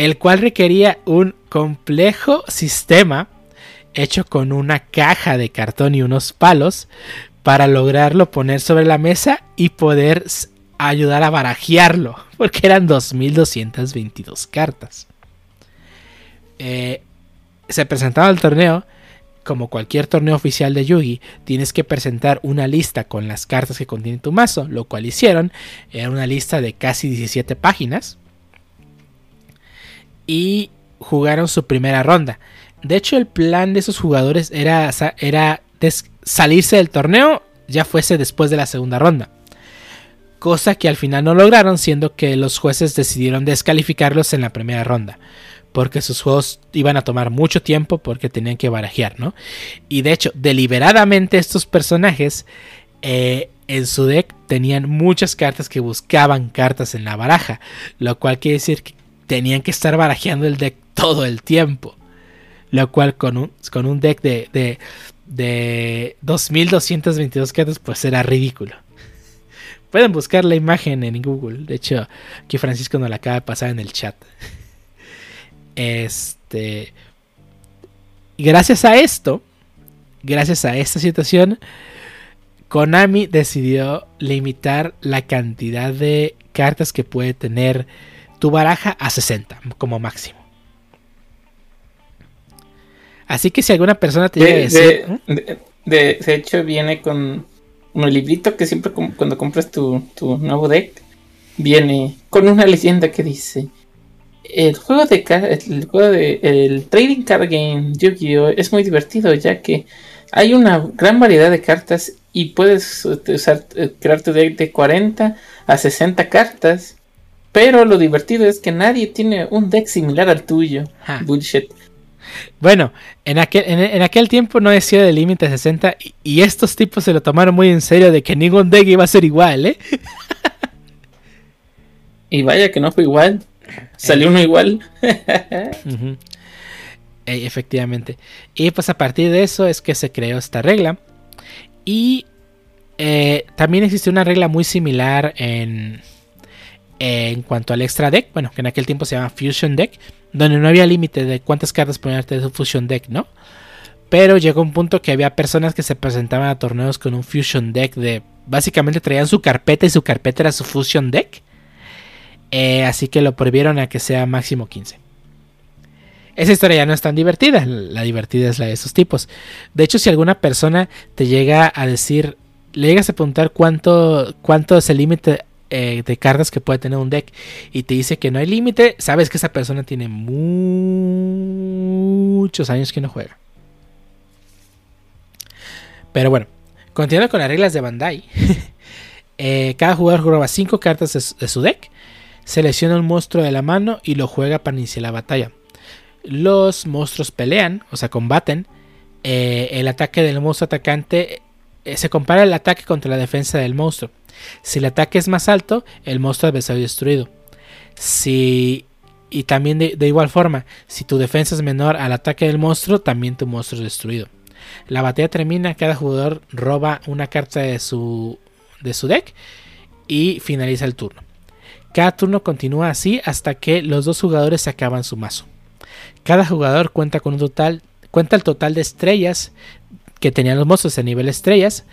Speaker 2: el cual requería un complejo sistema hecho con una caja de cartón y unos palos para lograrlo poner sobre la mesa y poder ayudar a barajearlo, porque eran 2222 cartas. Eh, se presentaba al torneo como cualquier torneo oficial de Yugi, tienes que presentar una lista con las cartas que contiene tu mazo, lo cual hicieron. Era una lista de casi 17 páginas. Y jugaron su primera ronda. De hecho, el plan de esos jugadores era, era salirse del torneo, ya fuese después de la segunda ronda. Cosa que al final no lograron, siendo que los jueces decidieron descalificarlos en la primera ronda porque sus juegos iban a tomar mucho tiempo porque tenían que barajear, ¿no? Y de hecho, deliberadamente estos personajes eh, en su deck tenían muchas cartas que buscaban cartas en la baraja, lo cual quiere decir que tenían que estar barajeando el deck todo el tiempo. Lo cual con un, con un deck de, de, de 2222 cartas pues era ridículo. Pueden buscar la imagen en Google. De hecho, aquí Francisco nos la acaba de pasar en el chat. Este. Gracias a esto, gracias a esta situación, Konami decidió limitar la cantidad de cartas que puede tener tu baraja a 60 como máximo. Así que si alguna persona te llega a decir.
Speaker 4: De, hecho, viene con un librito que siempre cuando compras tu, tu nuevo deck, viene con una leyenda que dice: el juego de el juego de el trading card game Yu-Gi-Oh es muy divertido ya que hay una gran variedad de cartas y puedes usar eh, crear tu deck de 40 a 60 cartas pero lo divertido es que nadie tiene un deck similar al tuyo bullshit
Speaker 2: bueno, en aquel, en, aquel tiempo no decía de límite 60 y, y, estos tipos se lo tomaron muy en serio de que ningún deck iba a ser igual, ¿eh?
Speaker 4: y vaya que no fue igual. Salió uno igual.
Speaker 2: efectivamente. Y pues a partir de eso es que se creó esta regla. Y eh, también existe una regla muy similar en, en cuanto al extra deck. Bueno, que en aquel tiempo se llama Fusion Deck. Donde no había límite de cuántas cartas ponerte de su Fusion Deck, ¿no? Pero llegó un punto que había personas que se presentaban a torneos con un Fusion Deck de... Básicamente traían su carpeta y su carpeta era su Fusion Deck. Eh, así que lo prohibieron a que sea máximo 15. Esa historia ya no es tan divertida. La divertida es la de esos tipos. De hecho, si alguna persona te llega a decir, le llegas a preguntar cuánto, cuánto es el límite eh, de cartas que puede tener un deck y te dice que no hay límite, sabes que esa persona tiene muchos años que no juega. Pero bueno, continuando con las reglas de Bandai. Eh, cada jugador juega 5 cartas de su deck selecciona un monstruo de la mano y lo juega para iniciar la batalla. Los monstruos pelean, o sea, combaten. Eh, el ataque del monstruo atacante se compara el ataque contra la defensa del monstruo. Si el ataque es más alto, el monstruo debe ser destruido. Si y también de, igual forma, si tu defensa es menor al ataque del monstruo, también tu monstruo es destruido. La batalla termina, cada jugador roba una carta de su, de su deck y finaliza el turno. Cada turno continúa así hasta que los dos jugadores acaban su mazo. Cada jugador cuenta con un total, cuenta el total de estrellas que tenían los monstruos a nivel estrellas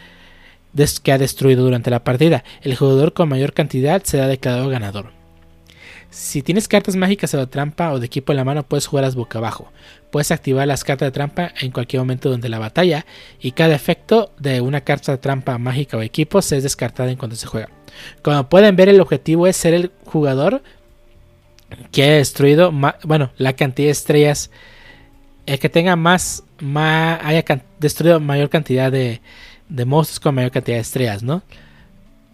Speaker 2: que ha destruido durante la partida. El jugador con mayor cantidad será declarado ganador. Si tienes cartas mágicas o de trampa o de equipo en la mano, puedes jugarlas boca abajo. Puedes activar las cartas de trampa en cualquier momento durante la batalla y cada efecto de una carta de trampa mágica o equipo se es descartada en cuanto se juega. Como pueden ver, el objetivo es ser el jugador que haya destruido, bueno, la cantidad de estrellas, el que tenga más, más haya destruido mayor cantidad de, de monstruos con mayor cantidad de estrellas, ¿no?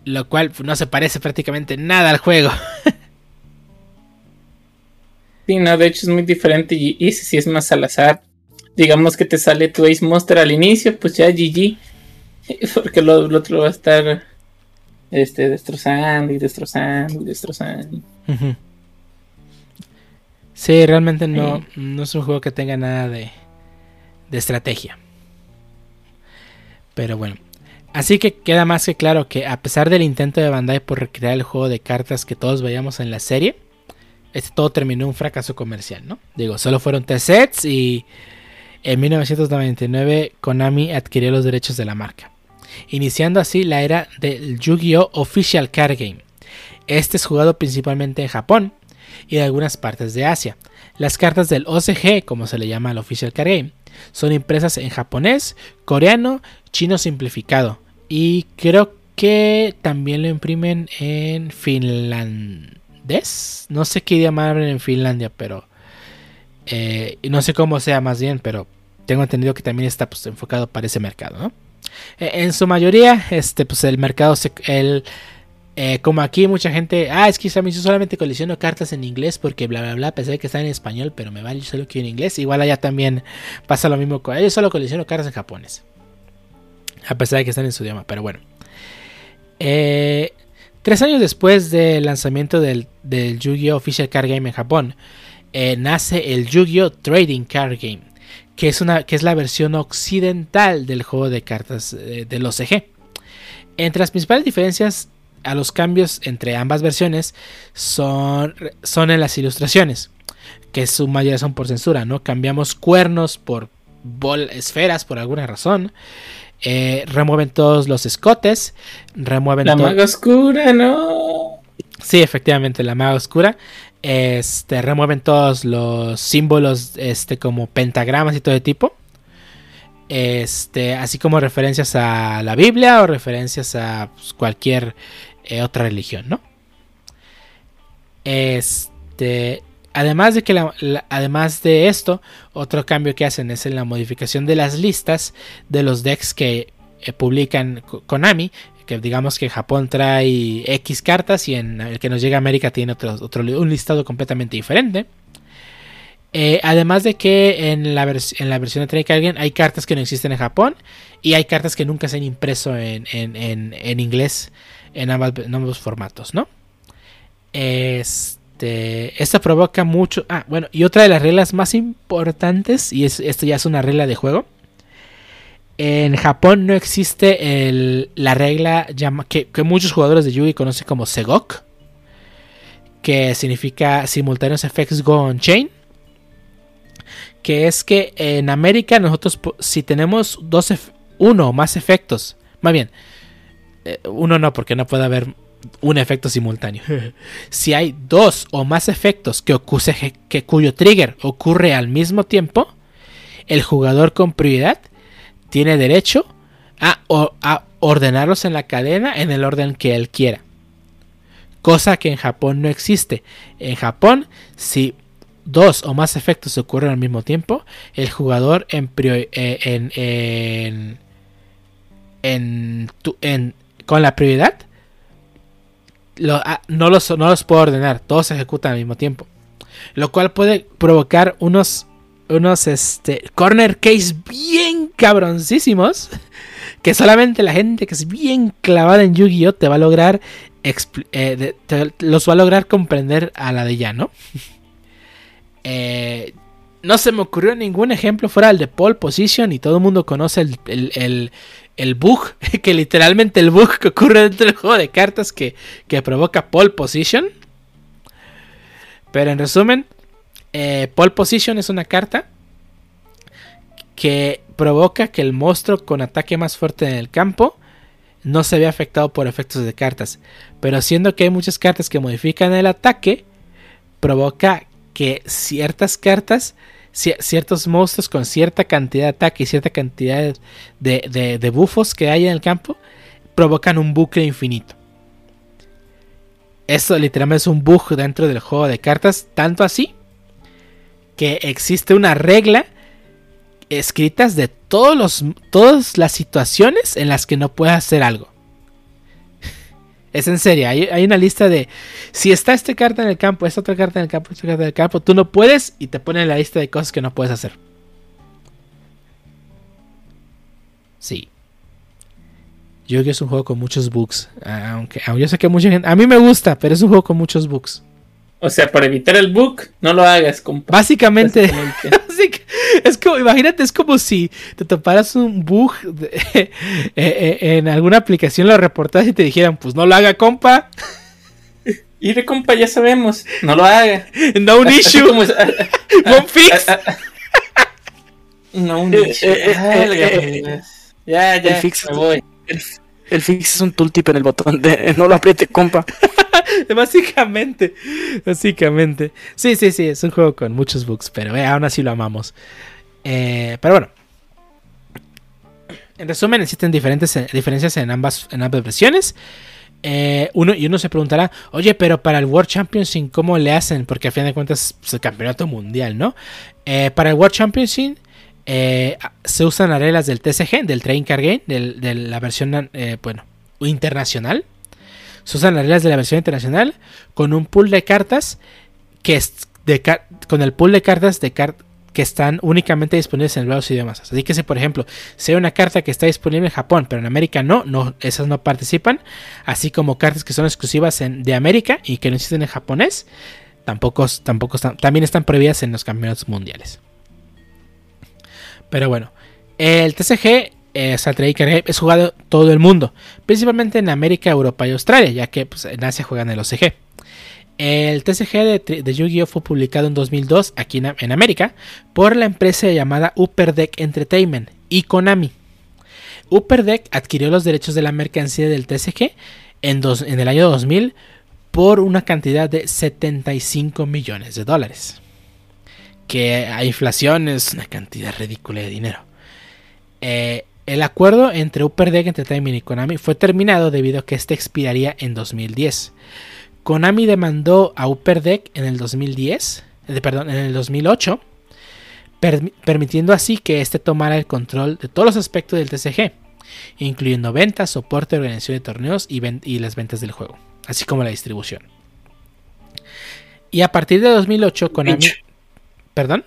Speaker 2: Lo cual no se parece prácticamente nada al juego.
Speaker 4: sí, no, de hecho es muy diferente y, si es más al azar. Digamos que te sale tu Ace Monster al inicio, pues ya GG. Porque lo, lo otro va a estar este, destrozando y destrozando y destrozando.
Speaker 2: Sí, realmente no, no es un juego que tenga nada de, de estrategia. Pero bueno. Así que queda más que claro que a pesar del intento de Bandai por recrear el juego de cartas que todos veíamos en la serie, este todo terminó un fracaso comercial, ¿no? Digo, solo fueron tres sets y en 1999 Konami adquirió los derechos de la marca iniciando así la era del Yu-Gi-Oh! Official Card Game. Este es jugado principalmente en Japón y en algunas partes de Asia. Las cartas del OCG, como se le llama al Official Card Game, Son impresas en japonés, coreano, chino simplificado. Y creo que también lo imprimen en finlandés. No sé qué idioma hablan en Finlandia, pero... Eh, no sé cómo sea más bien, pero tengo entendido que también está pues, enfocado para ese mercado, ¿no? Eh, en su mayoría, este, pues el mercado, se, el, eh, como aquí mucha gente, ah, es que yo solamente colecciono cartas en inglés porque bla, bla, bla, pensé que están en español, pero me vale, yo solo quiero en inglés. Igual allá también pasa lo mismo con ellos, solo colecciono cartas en japonés. A pesar de que están en su idioma, pero bueno. Eh, tres años después del lanzamiento del, del Yu-Gi-Oh! Official Card Game en Japón, nace el Yu-Gi-Oh! Trading Card Game que es, una, que es la versión occidental del juego de cartas eh, de, los OCG. Entre las principales diferencias a los cambios entre ambas versiones son, son en las ilustraciones, que su mayoría son por censura, ¿no? Cambiamos cuernos por esferas por alguna razón. Eh, remueven todos los escotes. Remueven
Speaker 4: la maga oscura, ¿no?
Speaker 2: Sí, efectivamente, la maga oscura. Este, remueven todos los símbolos este, como pentagramas y todo de tipo. Este, así como referencias a la Biblia o referencias a pues, cualquier eh, otra religión, ¿no? Este, además de que además de esto, otro cambio que hacen es en la modificación de las listas de los decks que eh, publican Konami que digamos que Japón trae X cartas y en el que nos llega a América tiene otro, un listado completamente diferente. Eh, además de que en la, en la versión de Trade Alguien hay cartas que no existen en Japón y hay cartas que nunca se han impreso en, en, inglés en, ambos formatos, ¿no? Este, esto provoca mucho... Ah, bueno, y otra de las reglas más importantes, y esto ya es una regla de juego, en Japón no existe la regla que, muchos jugadores de Yugi conocen como Segok, que significa Simultaneous Effects Go On Chain. Que es que en América nosotros si tenemos dos uno o más efectos, más bien, eh, uno no porque no puede haber un efecto simultáneo. si hay dos o más efectos que, que cuyo trigger ocurre al mismo tiempo, el jugador con prioridad tiene derecho a, ordenarlos en la cadena en el orden que él quiera. Cosa que en Japón no existe. En Japón, si dos o más efectos ocurren al mismo tiempo, el jugador en, eh, en, con la prioridad ah, no, los, no los puede ordenar, todos se ejecutan al mismo tiempo. Lo cual puede provocar unos unos este, corner case bien cabroncísimos. Que solamente la gente que es bien clavada en Yu-Gi-Oh! te va a lograr. Eh, los va a lograr comprender a la de ya, ¿no? Eh, no se me ocurrió ningún ejemplo fuera el de Pole Position y todo el mundo conoce el, bug, que literalmente el bug que ocurre dentro del juego de cartas que, que provoca Pole Position. Pero en resumen, eh, pole Position es una carta que provoca que el monstruo con ataque más fuerte en el campo no se vea afectado por efectos de cartas. Pero siendo que hay muchas cartas que modifican el ataque, provoca que ciertas cartas, ciertos monstruos con cierta cantidad de ataque y cierta cantidad de, de bufos que hay en el campo, provocan un bucle infinito. Esto literalmente es un bug dentro del juego de cartas, tanto así que existe una regla escritas de todos los, todas las situaciones en las que no puedes hacer algo. Es en serio, hay, una lista de si está esta carta en el campo, esta otra carta en el campo, esta carta en el campo, tú no puedes y te ponen la lista de cosas que no puedes hacer. Sí. Yo creo que es un juego con muchos bugs. Aunque, aunque yo sé que mucha gente. A mí me gusta, pero es un juego con muchos bugs.
Speaker 4: O sea, para evitar el bug, no lo hagas, compa.
Speaker 2: Básicamente, es como, imagínate, es como si te toparas un bug eh, eh, en alguna aplicación, lo reportas y te dijeran, pues no lo haga, compa.
Speaker 4: Y de compa, ya sabemos, no lo haga.
Speaker 2: No un issue. Como, One fix.
Speaker 4: no un issue. ya, ya, me voy.
Speaker 3: El fix es un tooltip en el botón de no lo apriete, compa.
Speaker 2: básicamente, básicamente. Sí, sí, sí, es un juego con muchos bugs, pero eh, aún así lo amamos. Eh, pero bueno. En resumen, existen diferentes eh, diferencias en ambas, en ambas versiones. Uno, y uno se preguntará, oye, pero para el World Championship, ¿cómo le hacen? Porque a fin de cuentas es el campeonato mundial, ¿no? Para el World Championship eh, se usan las del TCG, del Trading Card Game, de la versión, bueno, internacional. Se usan las reglas de la versión internacional con un pool de cartas que es de con el pool de cartas de car- que están únicamente disponibles en varios idiomas. Así que si por ejemplo, si hay una carta que está disponible en Japón, pero en América no, no esas no participan, así como cartas que son exclusivas de América y que no existen en japonés, tampoco, tampoco también están prohibidas en los campeonatos mundiales. Pero bueno, el TCG eh, o sea, Trading es jugado todo el mundo, principalmente en América, Europa y Australia, ya que pues, en Asia juegan el OCG. El TCG de, Yu-Gi-Oh fue publicado en 2002 aquí en, América por la empresa llamada Upper Deck Entertainment y Konami. Upper Deck adquirió los derechos de la mercancía del TCG en, en el año 2000 por una cantidad de 75 millones de dólares. Que a inflación es una cantidad ridícula de dinero. Eh, el acuerdo entre Upper Deck Entertainment y Konami fue terminado debido a que este expiraría en 2010. Konami demandó a Upper Deck en el 2010, eh, perdón, en el 2008, permi- permitiendo así que este tomara el control de todos los aspectos del TCG, incluyendo ventas, soporte, organización de torneos y, las ventas del juego, así como la distribución. Y a partir de 2008, Konami, perdón,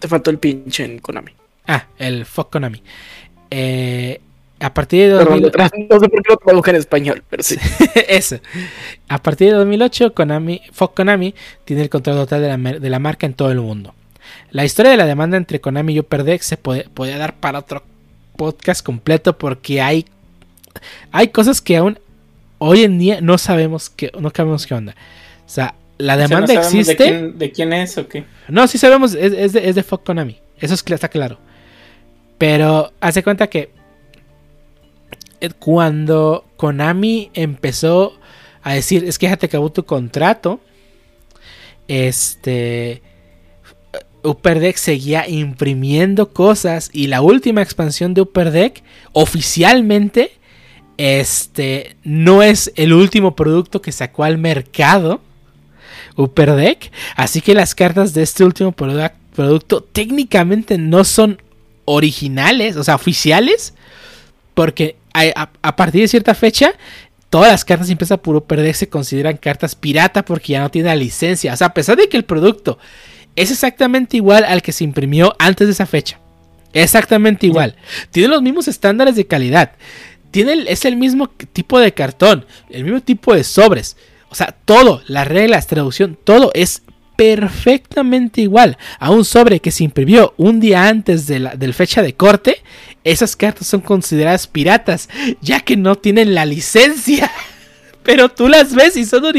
Speaker 3: Te faltó el pinche en Konami.
Speaker 2: ah, el fuck Konami. Eh, a partir de
Speaker 3: Perdón,
Speaker 2: 2000
Speaker 3: no sé por qué lo traduje en español, pero sí.
Speaker 2: Eso. A partir de 2008, Konami, Fox Konami tiene el control total de la, mer- de la marca en todo el mundo. La historia de la demanda entre Konami y Upper Deck se puede, dar para otro podcast completo porque hay, hay cosas que aún hoy en día no sabemos que no sabemos qué onda. O sea, la
Speaker 4: O sea, no
Speaker 2: demanda existe.
Speaker 4: De quién, de quién es o qué?
Speaker 2: No, sí sabemos, es, es de, es de Fox Konami. Eso es, está claro. Pero hace cuenta que cuando Konami empezó a decir, es que ya te acabó tu contrato, este... Upper Deck seguía imprimiendo cosas y la última expansión de Upper Deck oficialmente este no es el último producto que sacó al mercado Upper Deck. Así que las cartas de este último produ- producto técnicamente no son originales, o sea, oficiales. Porque a, a- a partir de cierta fecha, todas las cartas impresas por Upper Deck se consideran cartas pirata porque ya no tiene la licencia. O sea, a pesar de que el producto es exactamente igual al que se imprimió antes de esa fecha. Exactamente igual. Tiene los mismos estándares de calidad. Tiene el- es el mismo tipo de cartón, el mismo tipo de sobres. O sea, todo, las reglas, traducción, todo es perfectamente igual a un sobre que se imprimió un día antes de la del fecha de corte. Esas cartas son consideradas piratas, ya que no tienen la licencia. Pero tú las ves y son O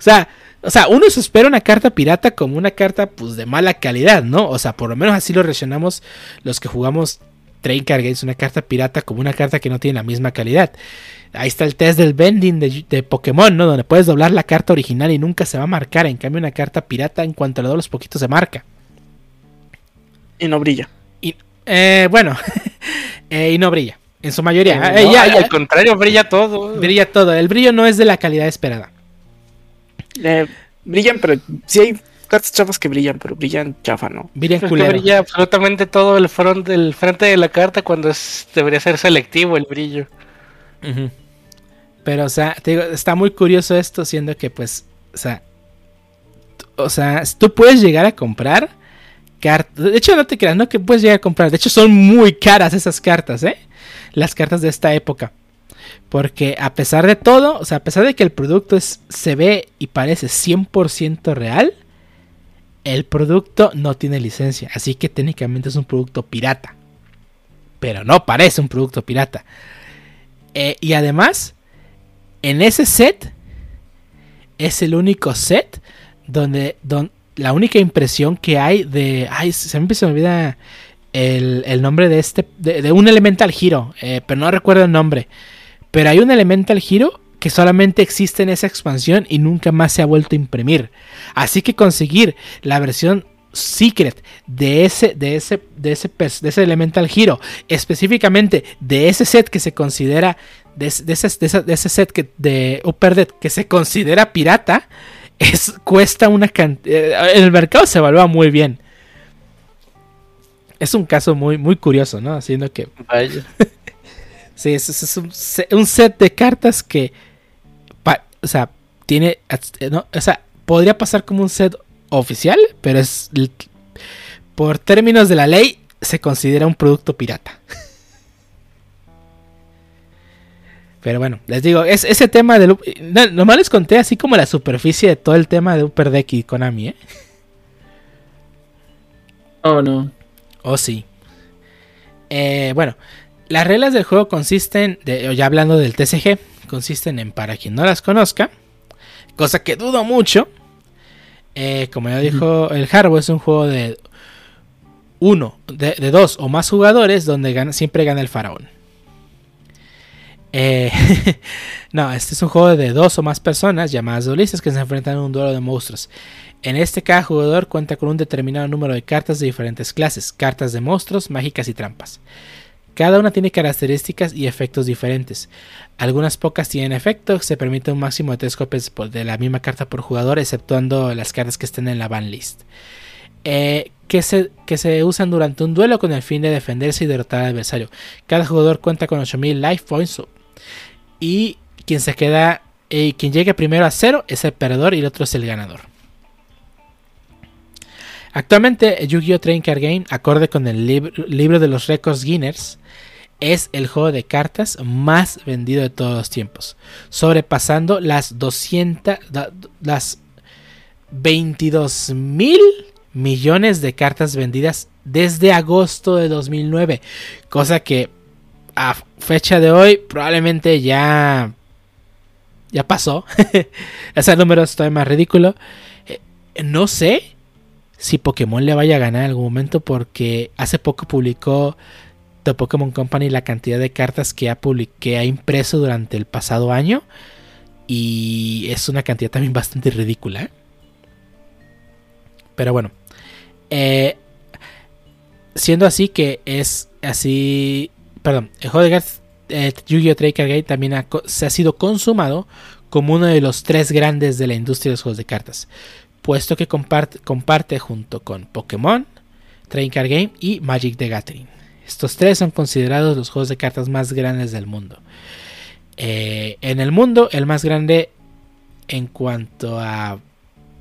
Speaker 2: sea, o sea, uno se espera una carta pirata como una carta pues de mala calidad, ¿no? O sea, por lo menos así lo reaccionamos los que jugamos Train Card Games, una carta pirata como una carta que no tiene la misma calidad. Ahí está el test del vending de, de Pokémon, ¿no? Donde puedes doblar la carta original y nunca se va a marcar. En cambio, una carta pirata, en cuanto le doblas poquito, se marca.
Speaker 3: Y no brilla.
Speaker 2: Y, eh, bueno, eh, y no brilla. En su mayoría.
Speaker 5: No,
Speaker 2: Eh, ya-
Speaker 5: ay,
Speaker 2: ya-
Speaker 5: al contrario, brilla todo.
Speaker 2: brilla todo. El brillo no es de la calidad esperada.
Speaker 3: Eh, brillan, pero sí hay cartas chafas que brillan, pero brillan chafa, ¿no?
Speaker 2: Brilla
Speaker 5: Es que
Speaker 2: culero.
Speaker 5: brilla absolutamente todo el front del frente de la carta cuando es- debería ser selectivo el brillo.
Speaker 2: Pero, o sea, te digo, está muy curioso esto, siendo que, pues, o sea, o sea, tú puedes llegar a comprar cartas. De hecho, no te creas, no que puedes llegar a comprar. De hecho, son muy caras esas cartas, ¿eh? Las cartas de esta época. Porque a pesar de todo, o sea, a pesar de que el producto es, se ve y parece 100% real, el producto no tiene licencia. Así que técnicamente es un producto pirata. Pero no parece un producto pirata. Eh, y además, en ese set es el único set donde, don- la única impresión que hay de. Ay, se me olvida el, el nombre de este. De, de un Elemental Hero, eh, pero no recuerdo el nombre. Pero hay un Elemental Hero que solamente existe en esa expansión y nunca más se ha vuelto a imprimir. Así que conseguir la versión secret de ese, de ese, de ese, de ese Elemental Hero, específicamente de ese set que se considera, de, ese, de ese, set que, de Upper Dead que se considera pirata, es, cuesta una cantidad. Eh, el mercado se evalúa muy bien. Es un caso muy, muy curioso, ¿no? Haciendo que. sí, es, un, un, set de cartas que. O sea, tiene. No, o sea, podría pasar como un set oficial, pero es por términos de la ley se considera un producto pirata. Pero bueno, les digo, es ese tema de... No, nomás les conté así como la superficie de todo el tema de Upper Deck y Konami, ¿eh?
Speaker 4: Oh, no.
Speaker 2: Oh, sí. Eh, bueno, las reglas del juego consisten, de, ya hablando del TCG, consisten en, para quien no las conozca, cosa que dudo mucho, eh, como ya dijo el Harbo, es un juego de uno, de, dos o más jugadores donde siempre gana el faraón. Eh, no, este es un juego de dos o más personas llamadas duelistas que se enfrentan en un duelo de monstruos. En este cada jugador cuenta con un determinado número de cartas de diferentes clases, cartas de monstruos, mágicas y trampas. Cada una tiene características y efectos diferentes. Algunas pocas tienen efectos, se permite un máximo de 3 copias de la misma carta por jugador, exceptuando las cartas que estén en la ban list. Eh, que, se, que se usan durante un duelo con el fin de defenderse y derrotar al adversario. Cada jugador cuenta con 8000 life points y quien se queda, eh, quien llegue primero a cero es el perdedor y el otro es el ganador. Actualmente, Yu-Gi-Oh! Train Card Game, acorde con el libro de los récords Guinness, es el juego de cartas más vendido de todos los tiempos, sobrepasando las 200, las 22 mil millones de cartas vendidas desde agosto de 2009, cosa que a fecha de hoy probablemente ya ya pasó. Ese número está más ridículo. Eh, no sé si Pokémon le vaya a ganar en algún momento porque hace poco publicó The Pokémon Company la cantidad de cartas que ha, que ha impreso durante el pasado año y es una cantidad también bastante ridícula. ¿eh? Pero bueno, eh, siendo así que es así, perdón, el juego de cartas eh, Yu-Gi-Oh! Tracker Gate también se ha sido consumado como uno de los tres grandes de la industria de los juegos de cartas puesto que comparte, junto con Pokémon, Train Card Game y Magic the Gathering. Estos tres son considerados los juegos de cartas más grandes del mundo. Eh, en el mundo, el más grande en cuanto a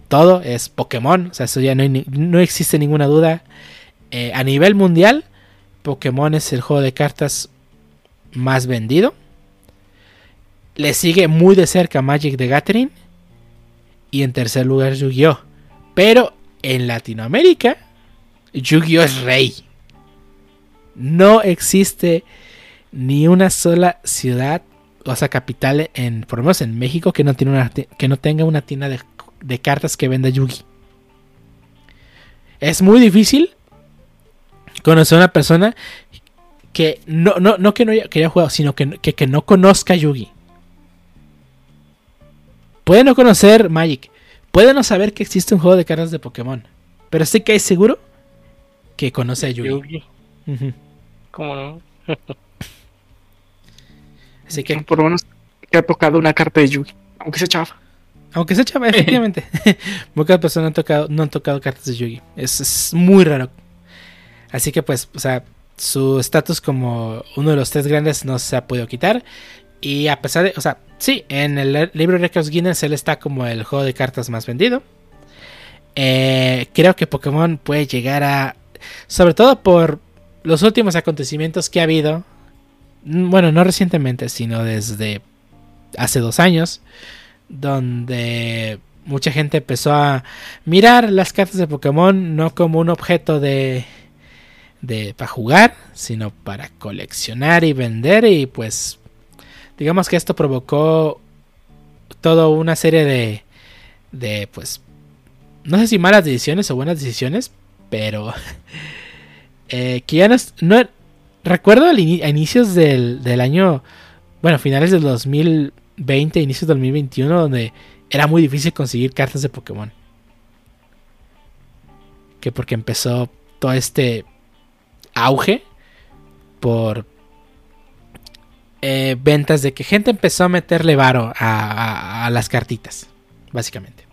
Speaker 2: todo es Pokémon. O sea, eso ya no, existe ninguna duda. Eh, a nivel mundial, Pokémon es el juego de cartas más vendido. Le sigue muy de cerca Magic the Gathering. Y en tercer lugar Yu-Gi-Oh! Pero en Latinoamérica, Yu-Gi-Oh! es rey. No existe ni una sola ciudad, o sea, capital, en, por lo menos en México, que no, tiene una, que no tenga una tienda de, cartas que venda Yu-Gi. Es muy difícil conocer a una persona que no, no, no que no haya, jugado, sino que, que, que no conozca Yugi. Puede no conocer Magic, puede no saber que existe un juego de cartas de Pokémon, pero sí que es seguro que conoce a Yugi.
Speaker 5: ¿Cómo no?
Speaker 3: Así que por lo menos que ha tocado una carta de Yugi, aunque se chafa.
Speaker 2: Aunque se chafa, efectivamente. Muchas personas no han tocado, no han tocado cartas de Yugi. Es, es muy raro. Así que pues, o sea, su estatus como uno de los tres grandes no se ha podido quitar. Y a pesar de, o sea, sí, en el libro de Records Guinness él está como el juego de cartas más vendido. Eh, creo que Pokémon puede llegar a, sobre todo por los últimos acontecimientos que ha habido, bueno, no recientemente, sino desde hace dos años, donde mucha gente empezó a mirar las cartas de Pokémon no como un objeto de, de para jugar, sino para coleccionar y vender y pues digamos que esto provocó toda una serie de, de, pues, no sé si malas decisiones o buenas decisiones, pero eh, que ya no, recuerdo a inicios del, del, año, bueno, finales del 2020, inicios del 2021, donde era muy difícil conseguir cartas de Pokémon. que porque empezó todo este auge por eh, ventas de que gente empezó a meterle varo a, a- a las cartitas, básicamente.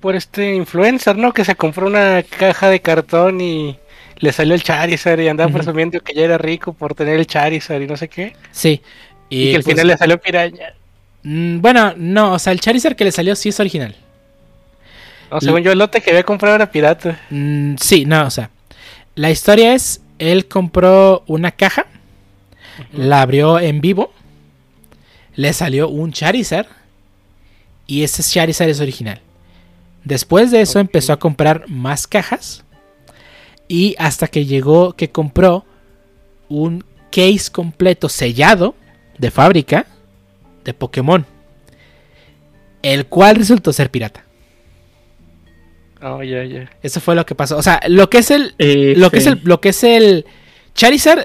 Speaker 5: Por este influencer, ¿no? Que se compró una caja de cartón y le salió el Charizard y andaba presumiendo que ya era rico por tener el Charizard y no sé qué.
Speaker 2: Sí.
Speaker 5: Y, que al
Speaker 2: pues,
Speaker 5: final le salió piraña.
Speaker 2: mm, bueno, no, o sea, el Charizard que le salió sí es original.
Speaker 5: No, según yo, el lote que había comprado era pirata.
Speaker 2: Mm, sí, no, o sea, la historia es, él compró una caja, la abrió en vivo, le salió un Charizard y ese Charizard es original. Después de eso empezó a comprar más cajas y hasta que llegó que compró un case completo sellado de fábrica de Pokémon, el cual resultó ser pirata.
Speaker 5: Oh, ya.
Speaker 2: Eso fue lo que pasó. O sea, lo que es el,
Speaker 4: Eh,
Speaker 2: lo que es el, lo que es el Charizard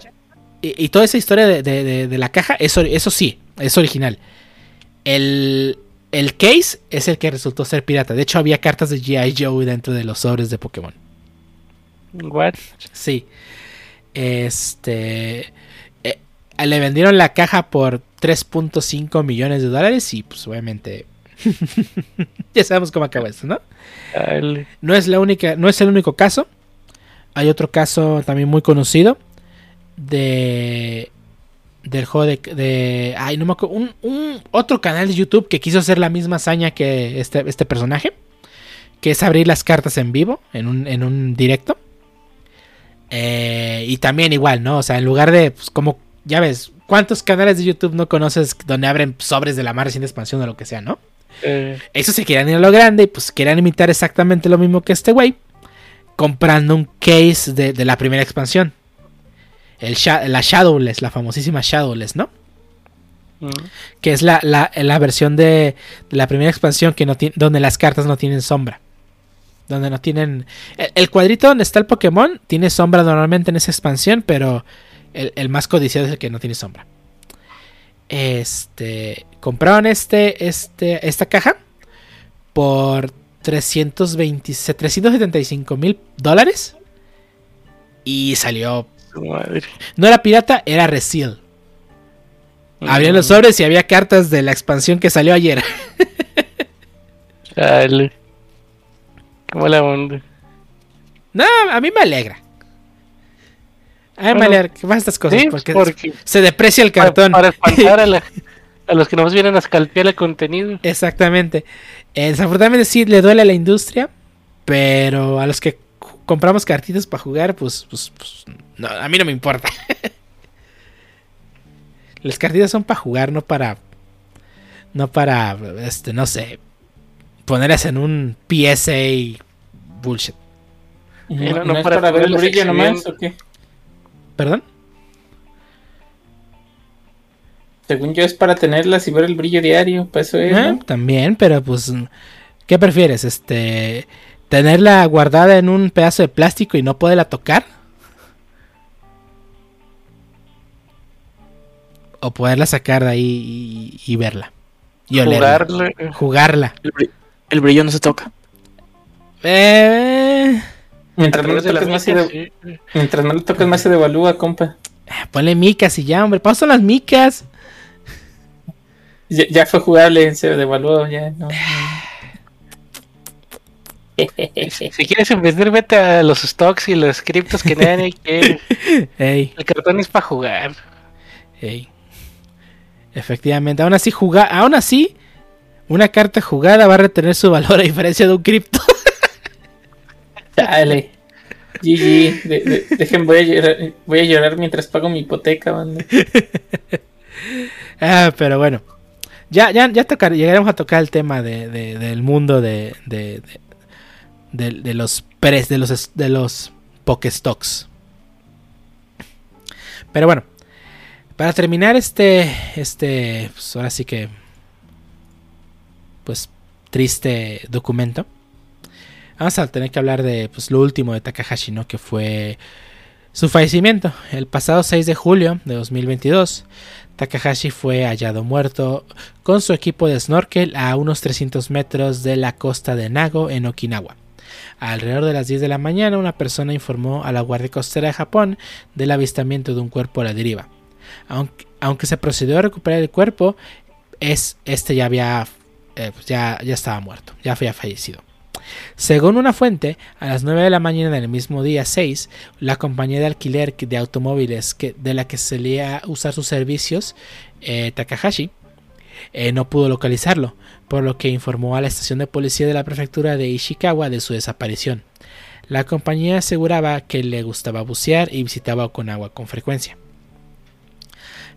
Speaker 2: y, y toda esa historia de, de- de- de la caja, eso, eso sí, es original. El, el case es el que resultó ser pirata. De hecho, había cartas de G.I. Joe dentro de los sobres de Pokémon.
Speaker 5: What?
Speaker 2: Sí. Este. eh, le vendieron la caja por 3.5 millones de dólares y, pues, obviamente. ya sabemos cómo acaba esto, ¿no? No es la única, no es el único caso. Hay otro caso también muy conocido de del juego de, de- ay, no me acuerdo, un, un- otro canal de YouTube que quiso hacer la misma hazaña que este, este personaje, que es abrir las cartas en vivo en un, en un directo. Eh, y también igual, ¿no? O sea, en lugar de, pues, como, ya ves, ¿cuántos canales de YouTube no conoces donde abren sobres de la más reciente expansión o lo que sea, ¿no?
Speaker 5: Eh,
Speaker 2: Eso se querían ir a lo grande y pues querían imitar exactamente lo mismo que este güey. Comprando un case de, de la primera expansión. El Sha- la Shadowless, la famosísima Shadowless, ¿no?
Speaker 5: mm.
Speaker 2: Que es la, la- la versión de, de la primera expansión que no tiene, donde las cartas no tienen sombra. Donde no tienen... El, el cuadrito donde está el Pokémon tiene sombra normalmente en esa expansión, pero el, el más codiciado es el que no tiene sombra. Este... Compraron este, este, esta caja por 320, 375 mil dólares. Y salió...
Speaker 5: Madre.
Speaker 2: No era pirata, era reseal. Abrían los
Speaker 5: Mm.
Speaker 2: sobres y había cartas de la expansión que salió ayer.
Speaker 5: Dale. Qué la onda.
Speaker 2: No, a mí me alegra. A mí me
Speaker 5: Bueno,
Speaker 2: alegra que estas cosas.
Speaker 5: Sí,
Speaker 2: porque,
Speaker 5: porque
Speaker 2: se deprecia el cartón.
Speaker 5: Para, para espantar a, la- a los que nomás vienen a escalpear el contenido.
Speaker 2: Exactamente. Eh, desafortunadamente sí le duele a la industria. Pero a los que compramos cartitas para jugar, pues, pues, pues, no, a mí no me importa. Las cartitas son para jugar, no para. No para, este, no sé. Ponerlas en un PSA bullshit.
Speaker 4: ¿Y
Speaker 5: Mira,
Speaker 4: ¿No,
Speaker 5: no
Speaker 4: no es
Speaker 5: para
Speaker 4: para ver el brillo nomás o qué?
Speaker 2: ¿Perdón?
Speaker 4: Según yo es para tenerlas y ver el brillo diario, para eso es,
Speaker 2: Eh,
Speaker 4: ¿no?
Speaker 2: También, pero pues, ¿qué prefieres? Este, tenerla guardada en un pedazo de plástico y no poderla tocar, o poderla sacar de ahí y, y verla y olerla,
Speaker 5: Jugarle.
Speaker 2: jugarla.
Speaker 3: El, bri- el brillo no se toca.
Speaker 2: Eh,
Speaker 4: Mientras no toques más se
Speaker 5: sí.
Speaker 4: mientras no le toques más se devalúa, compa.
Speaker 2: ponle micas y ya, hombre, pasan las micas.
Speaker 4: Ya, ya fue jugable, se devaluó, ya. No,
Speaker 5: Si quieres vender, vete a los stocks y los criptos que nadie quiere.
Speaker 2: Ey,
Speaker 5: El cartón es para jugar.
Speaker 2: ey. Efectivamente, aún así jugar, aún así, una carta jugada va a retener su valor a diferencia de un cripto.
Speaker 4: Dale. GG. De, de- dejen, voy a, llorar, voy a llorar mientras pago mi hipoteca, banda.
Speaker 2: Ah, pero bueno. Ya, ya, ya tocar, llegaremos a tocar el tema de, de- del mundo de, de, los pres, de los de los Pokestocks. Pero bueno. Para terminar este. Este. Pues ahora sí que. Pues. Triste documento. Vamos a tener que hablar de pues, lo último de Takahashi, ¿no? Que fue su fallecimiento. El pasado 6 de julio de 2022. Takahashi fue hallado muerto con su equipo de snorkel a unos 300 metros de la costa de Nago en Okinawa. Alrededor de las 10 de la mañana, una persona informó a la Guardia Costera de Japón del avistamiento de un cuerpo a la deriva. Aunque, se procedió a recuperar el cuerpo, es, este ya había eh, pues ya, ya estaba muerto, ya había fallecido. Según una fuente, a las 9 de la mañana del mismo día 6, la compañía de alquiler de automóviles de la que solía usar sus servicios, eh, Takahashi, eh, no pudo localizarlo, por lo que informó a la estación de policía de la prefectura de Ishikawa de su desaparición. La compañía aseguraba que le gustaba bucear y visitaba Okinawa con frecuencia.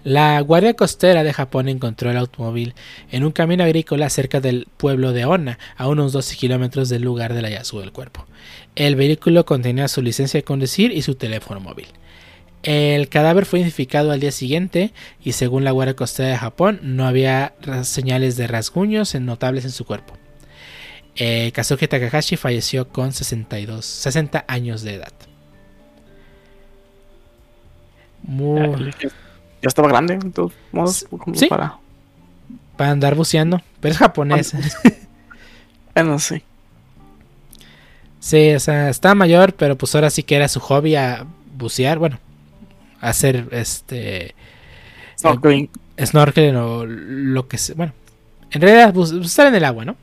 Speaker 2: La Guardia Costera de Japón encontró el automóvil en un camino agrícola cerca del pueblo de Onna, a unos 12 kilómetros del lugar del hallazgo del cuerpo. El vehículo contenía su licencia de conducir y su teléfono móvil. El cadáver fue identificado al día siguiente y según la Guardia Costera de Japón no había señales de rasguños notables en su cuerpo. Eh, Kazuki Takahashi falleció con 62, 60 años de edad.
Speaker 3: Muy ya estaba grande, en todos modos,
Speaker 2: ¿Sí?
Speaker 3: para.
Speaker 2: Para andar buceando. Pero es japonés.
Speaker 3: bueno, sí.
Speaker 2: Sí, o sea, estaba mayor, pero pues ahora sí que era su hobby a bucear, bueno, hacer este
Speaker 3: Snorkeling.
Speaker 2: eh, snorkeling o lo que sea, bueno, en realidad bus- estar en el agua, ¿no?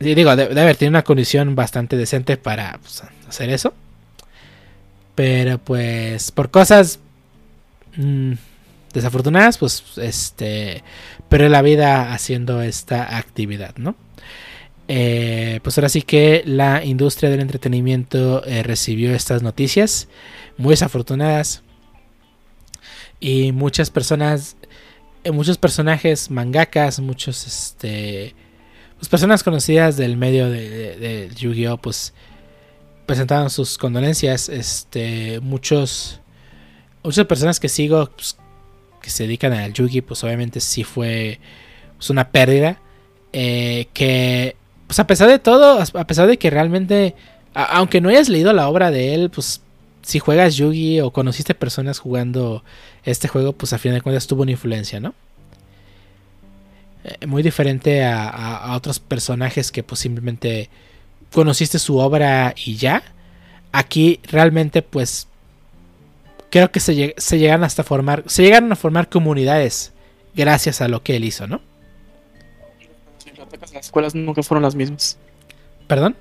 Speaker 2: Digo, de- debe haber tenido una condición bastante decente para pues, hacer eso. Pero pues por cosas mm, desafortunadas, pues este, pero la vida haciendo esta actividad, ¿no? Eh, pues ahora sí que la industria del entretenimiento eh, recibió estas noticias muy desafortunadas. Y muchas personas, eh, muchos personajes mangakas, muchos este, pues personas conocidas del medio de, Yu-Gi-Oh, pues presentaron sus condolencias, este, muchos, muchas personas que sigo pues, que se dedican al Yu-Gi, pues obviamente sí fue pues, una pérdida, eh, que pues a pesar de todo, a pesar de que realmente, aunque no hayas leído la obra de él, pues si juegas Yugi o conociste personas jugando este juego, pues a fin de cuentas tuvo una influencia, ¿no? Eh, muy diferente a, a- a otros personajes que pues simplemente conociste su obra y ya. Aquí realmente pues creo que se, se llegan hasta formar, se llegaron a formar comunidades gracias a lo que él hizo, ¿no?
Speaker 3: Las escuelas nunca fueron las mismas.
Speaker 2: Perdón.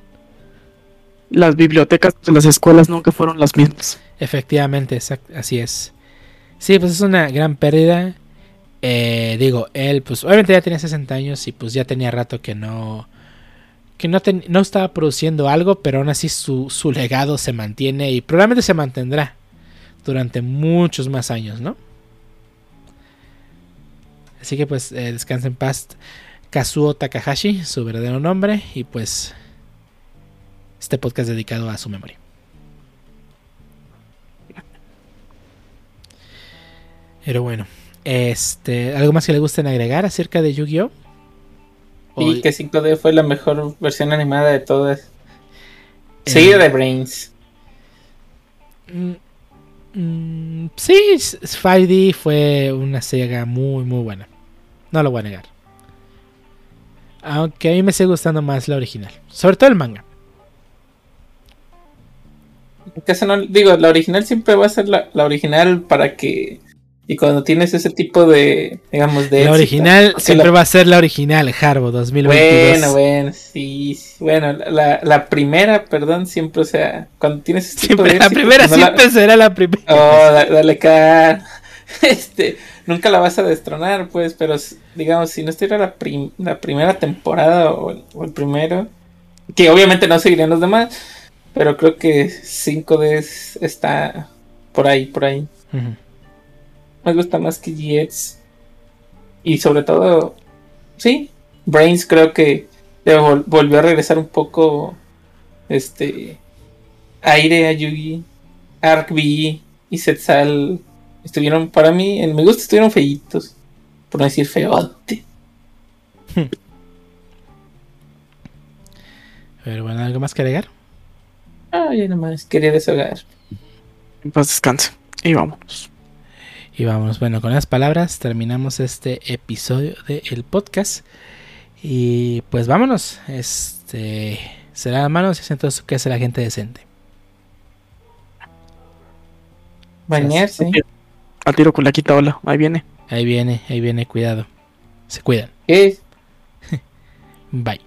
Speaker 3: Las bibliotecas de las escuelas nunca fueron las mismas.
Speaker 2: Efectivamente, así es. Sí, pues es una gran pérdida. Eh, digo, él, pues obviamente ya tenía 60 años y pues ya tenía rato que no. Que no estaba produciendo algo, pero aún así su, su legado se mantiene y probablemente se mantendrá durante muchos más años, ¿no? Así que pues eh, descansa en paz Kazuo Takahashi, su verdadero nombre, y pues este podcast dedicado a su memoria. Pero bueno, este, ¿algo más que le gusten agregar acerca de Yu-Gi-Oh?
Speaker 4: Y que 5D fue la mejor versión animada de todas. Seguida de Brains.
Speaker 2: Mm, mm, sí, s- 5D fue una saga muy, muy buena. No lo voy a negar. Aunque a mí me sigue gustando más la original. Sobre todo el manga.
Speaker 4: En caso no, digo, la original siempre va a ser la, la original para que. Y cuando tienes ese tipo de, digamos, de.
Speaker 2: La
Speaker 4: éxito,
Speaker 2: original siempre
Speaker 4: la-
Speaker 2: va a ser la original, Harbo 2022.
Speaker 4: Bueno, bueno, sí, sí, bueno, la, la primera, perdón, siempre, o sea, cuando tienes ese tipo
Speaker 2: Siempre,
Speaker 4: de
Speaker 2: la primera
Speaker 4: pues la-
Speaker 2: siempre será la primera.
Speaker 4: Oh, da- dale cara. Este, nunca la vas a destronar, pues, pero digamos, si no estuviera la, prim- la primera temporada o el, o el primero, que obviamente no seguirían los demás, pero creo que 5D es- está por ahí, por ahí. Me gusta más que GX. Y sobre todo, sí, Brains creo que vol- volvió a regresar un poco este aire a Yugi, Arc V y Setzal estuvieron para mí, en mi gusto estuvieron feitos, por no decir feote.
Speaker 2: Pero bueno, ¿algo más que agregar?
Speaker 4: Ah, ya nomás quería deshogar.
Speaker 3: En paz descanse. Y vámonos.
Speaker 2: Y vamos, bueno, con las palabras terminamos este episodio del podcast. Y pues vámonos. Este se lavan las manos y eso que hace la gente decente.
Speaker 4: Bañarse.
Speaker 3: Al tiro con la quita ola. Ahí viene.
Speaker 2: Ahí viene, ahí viene, cuidado. Se cuidan.
Speaker 4: ¿Qué?
Speaker 2: Bye.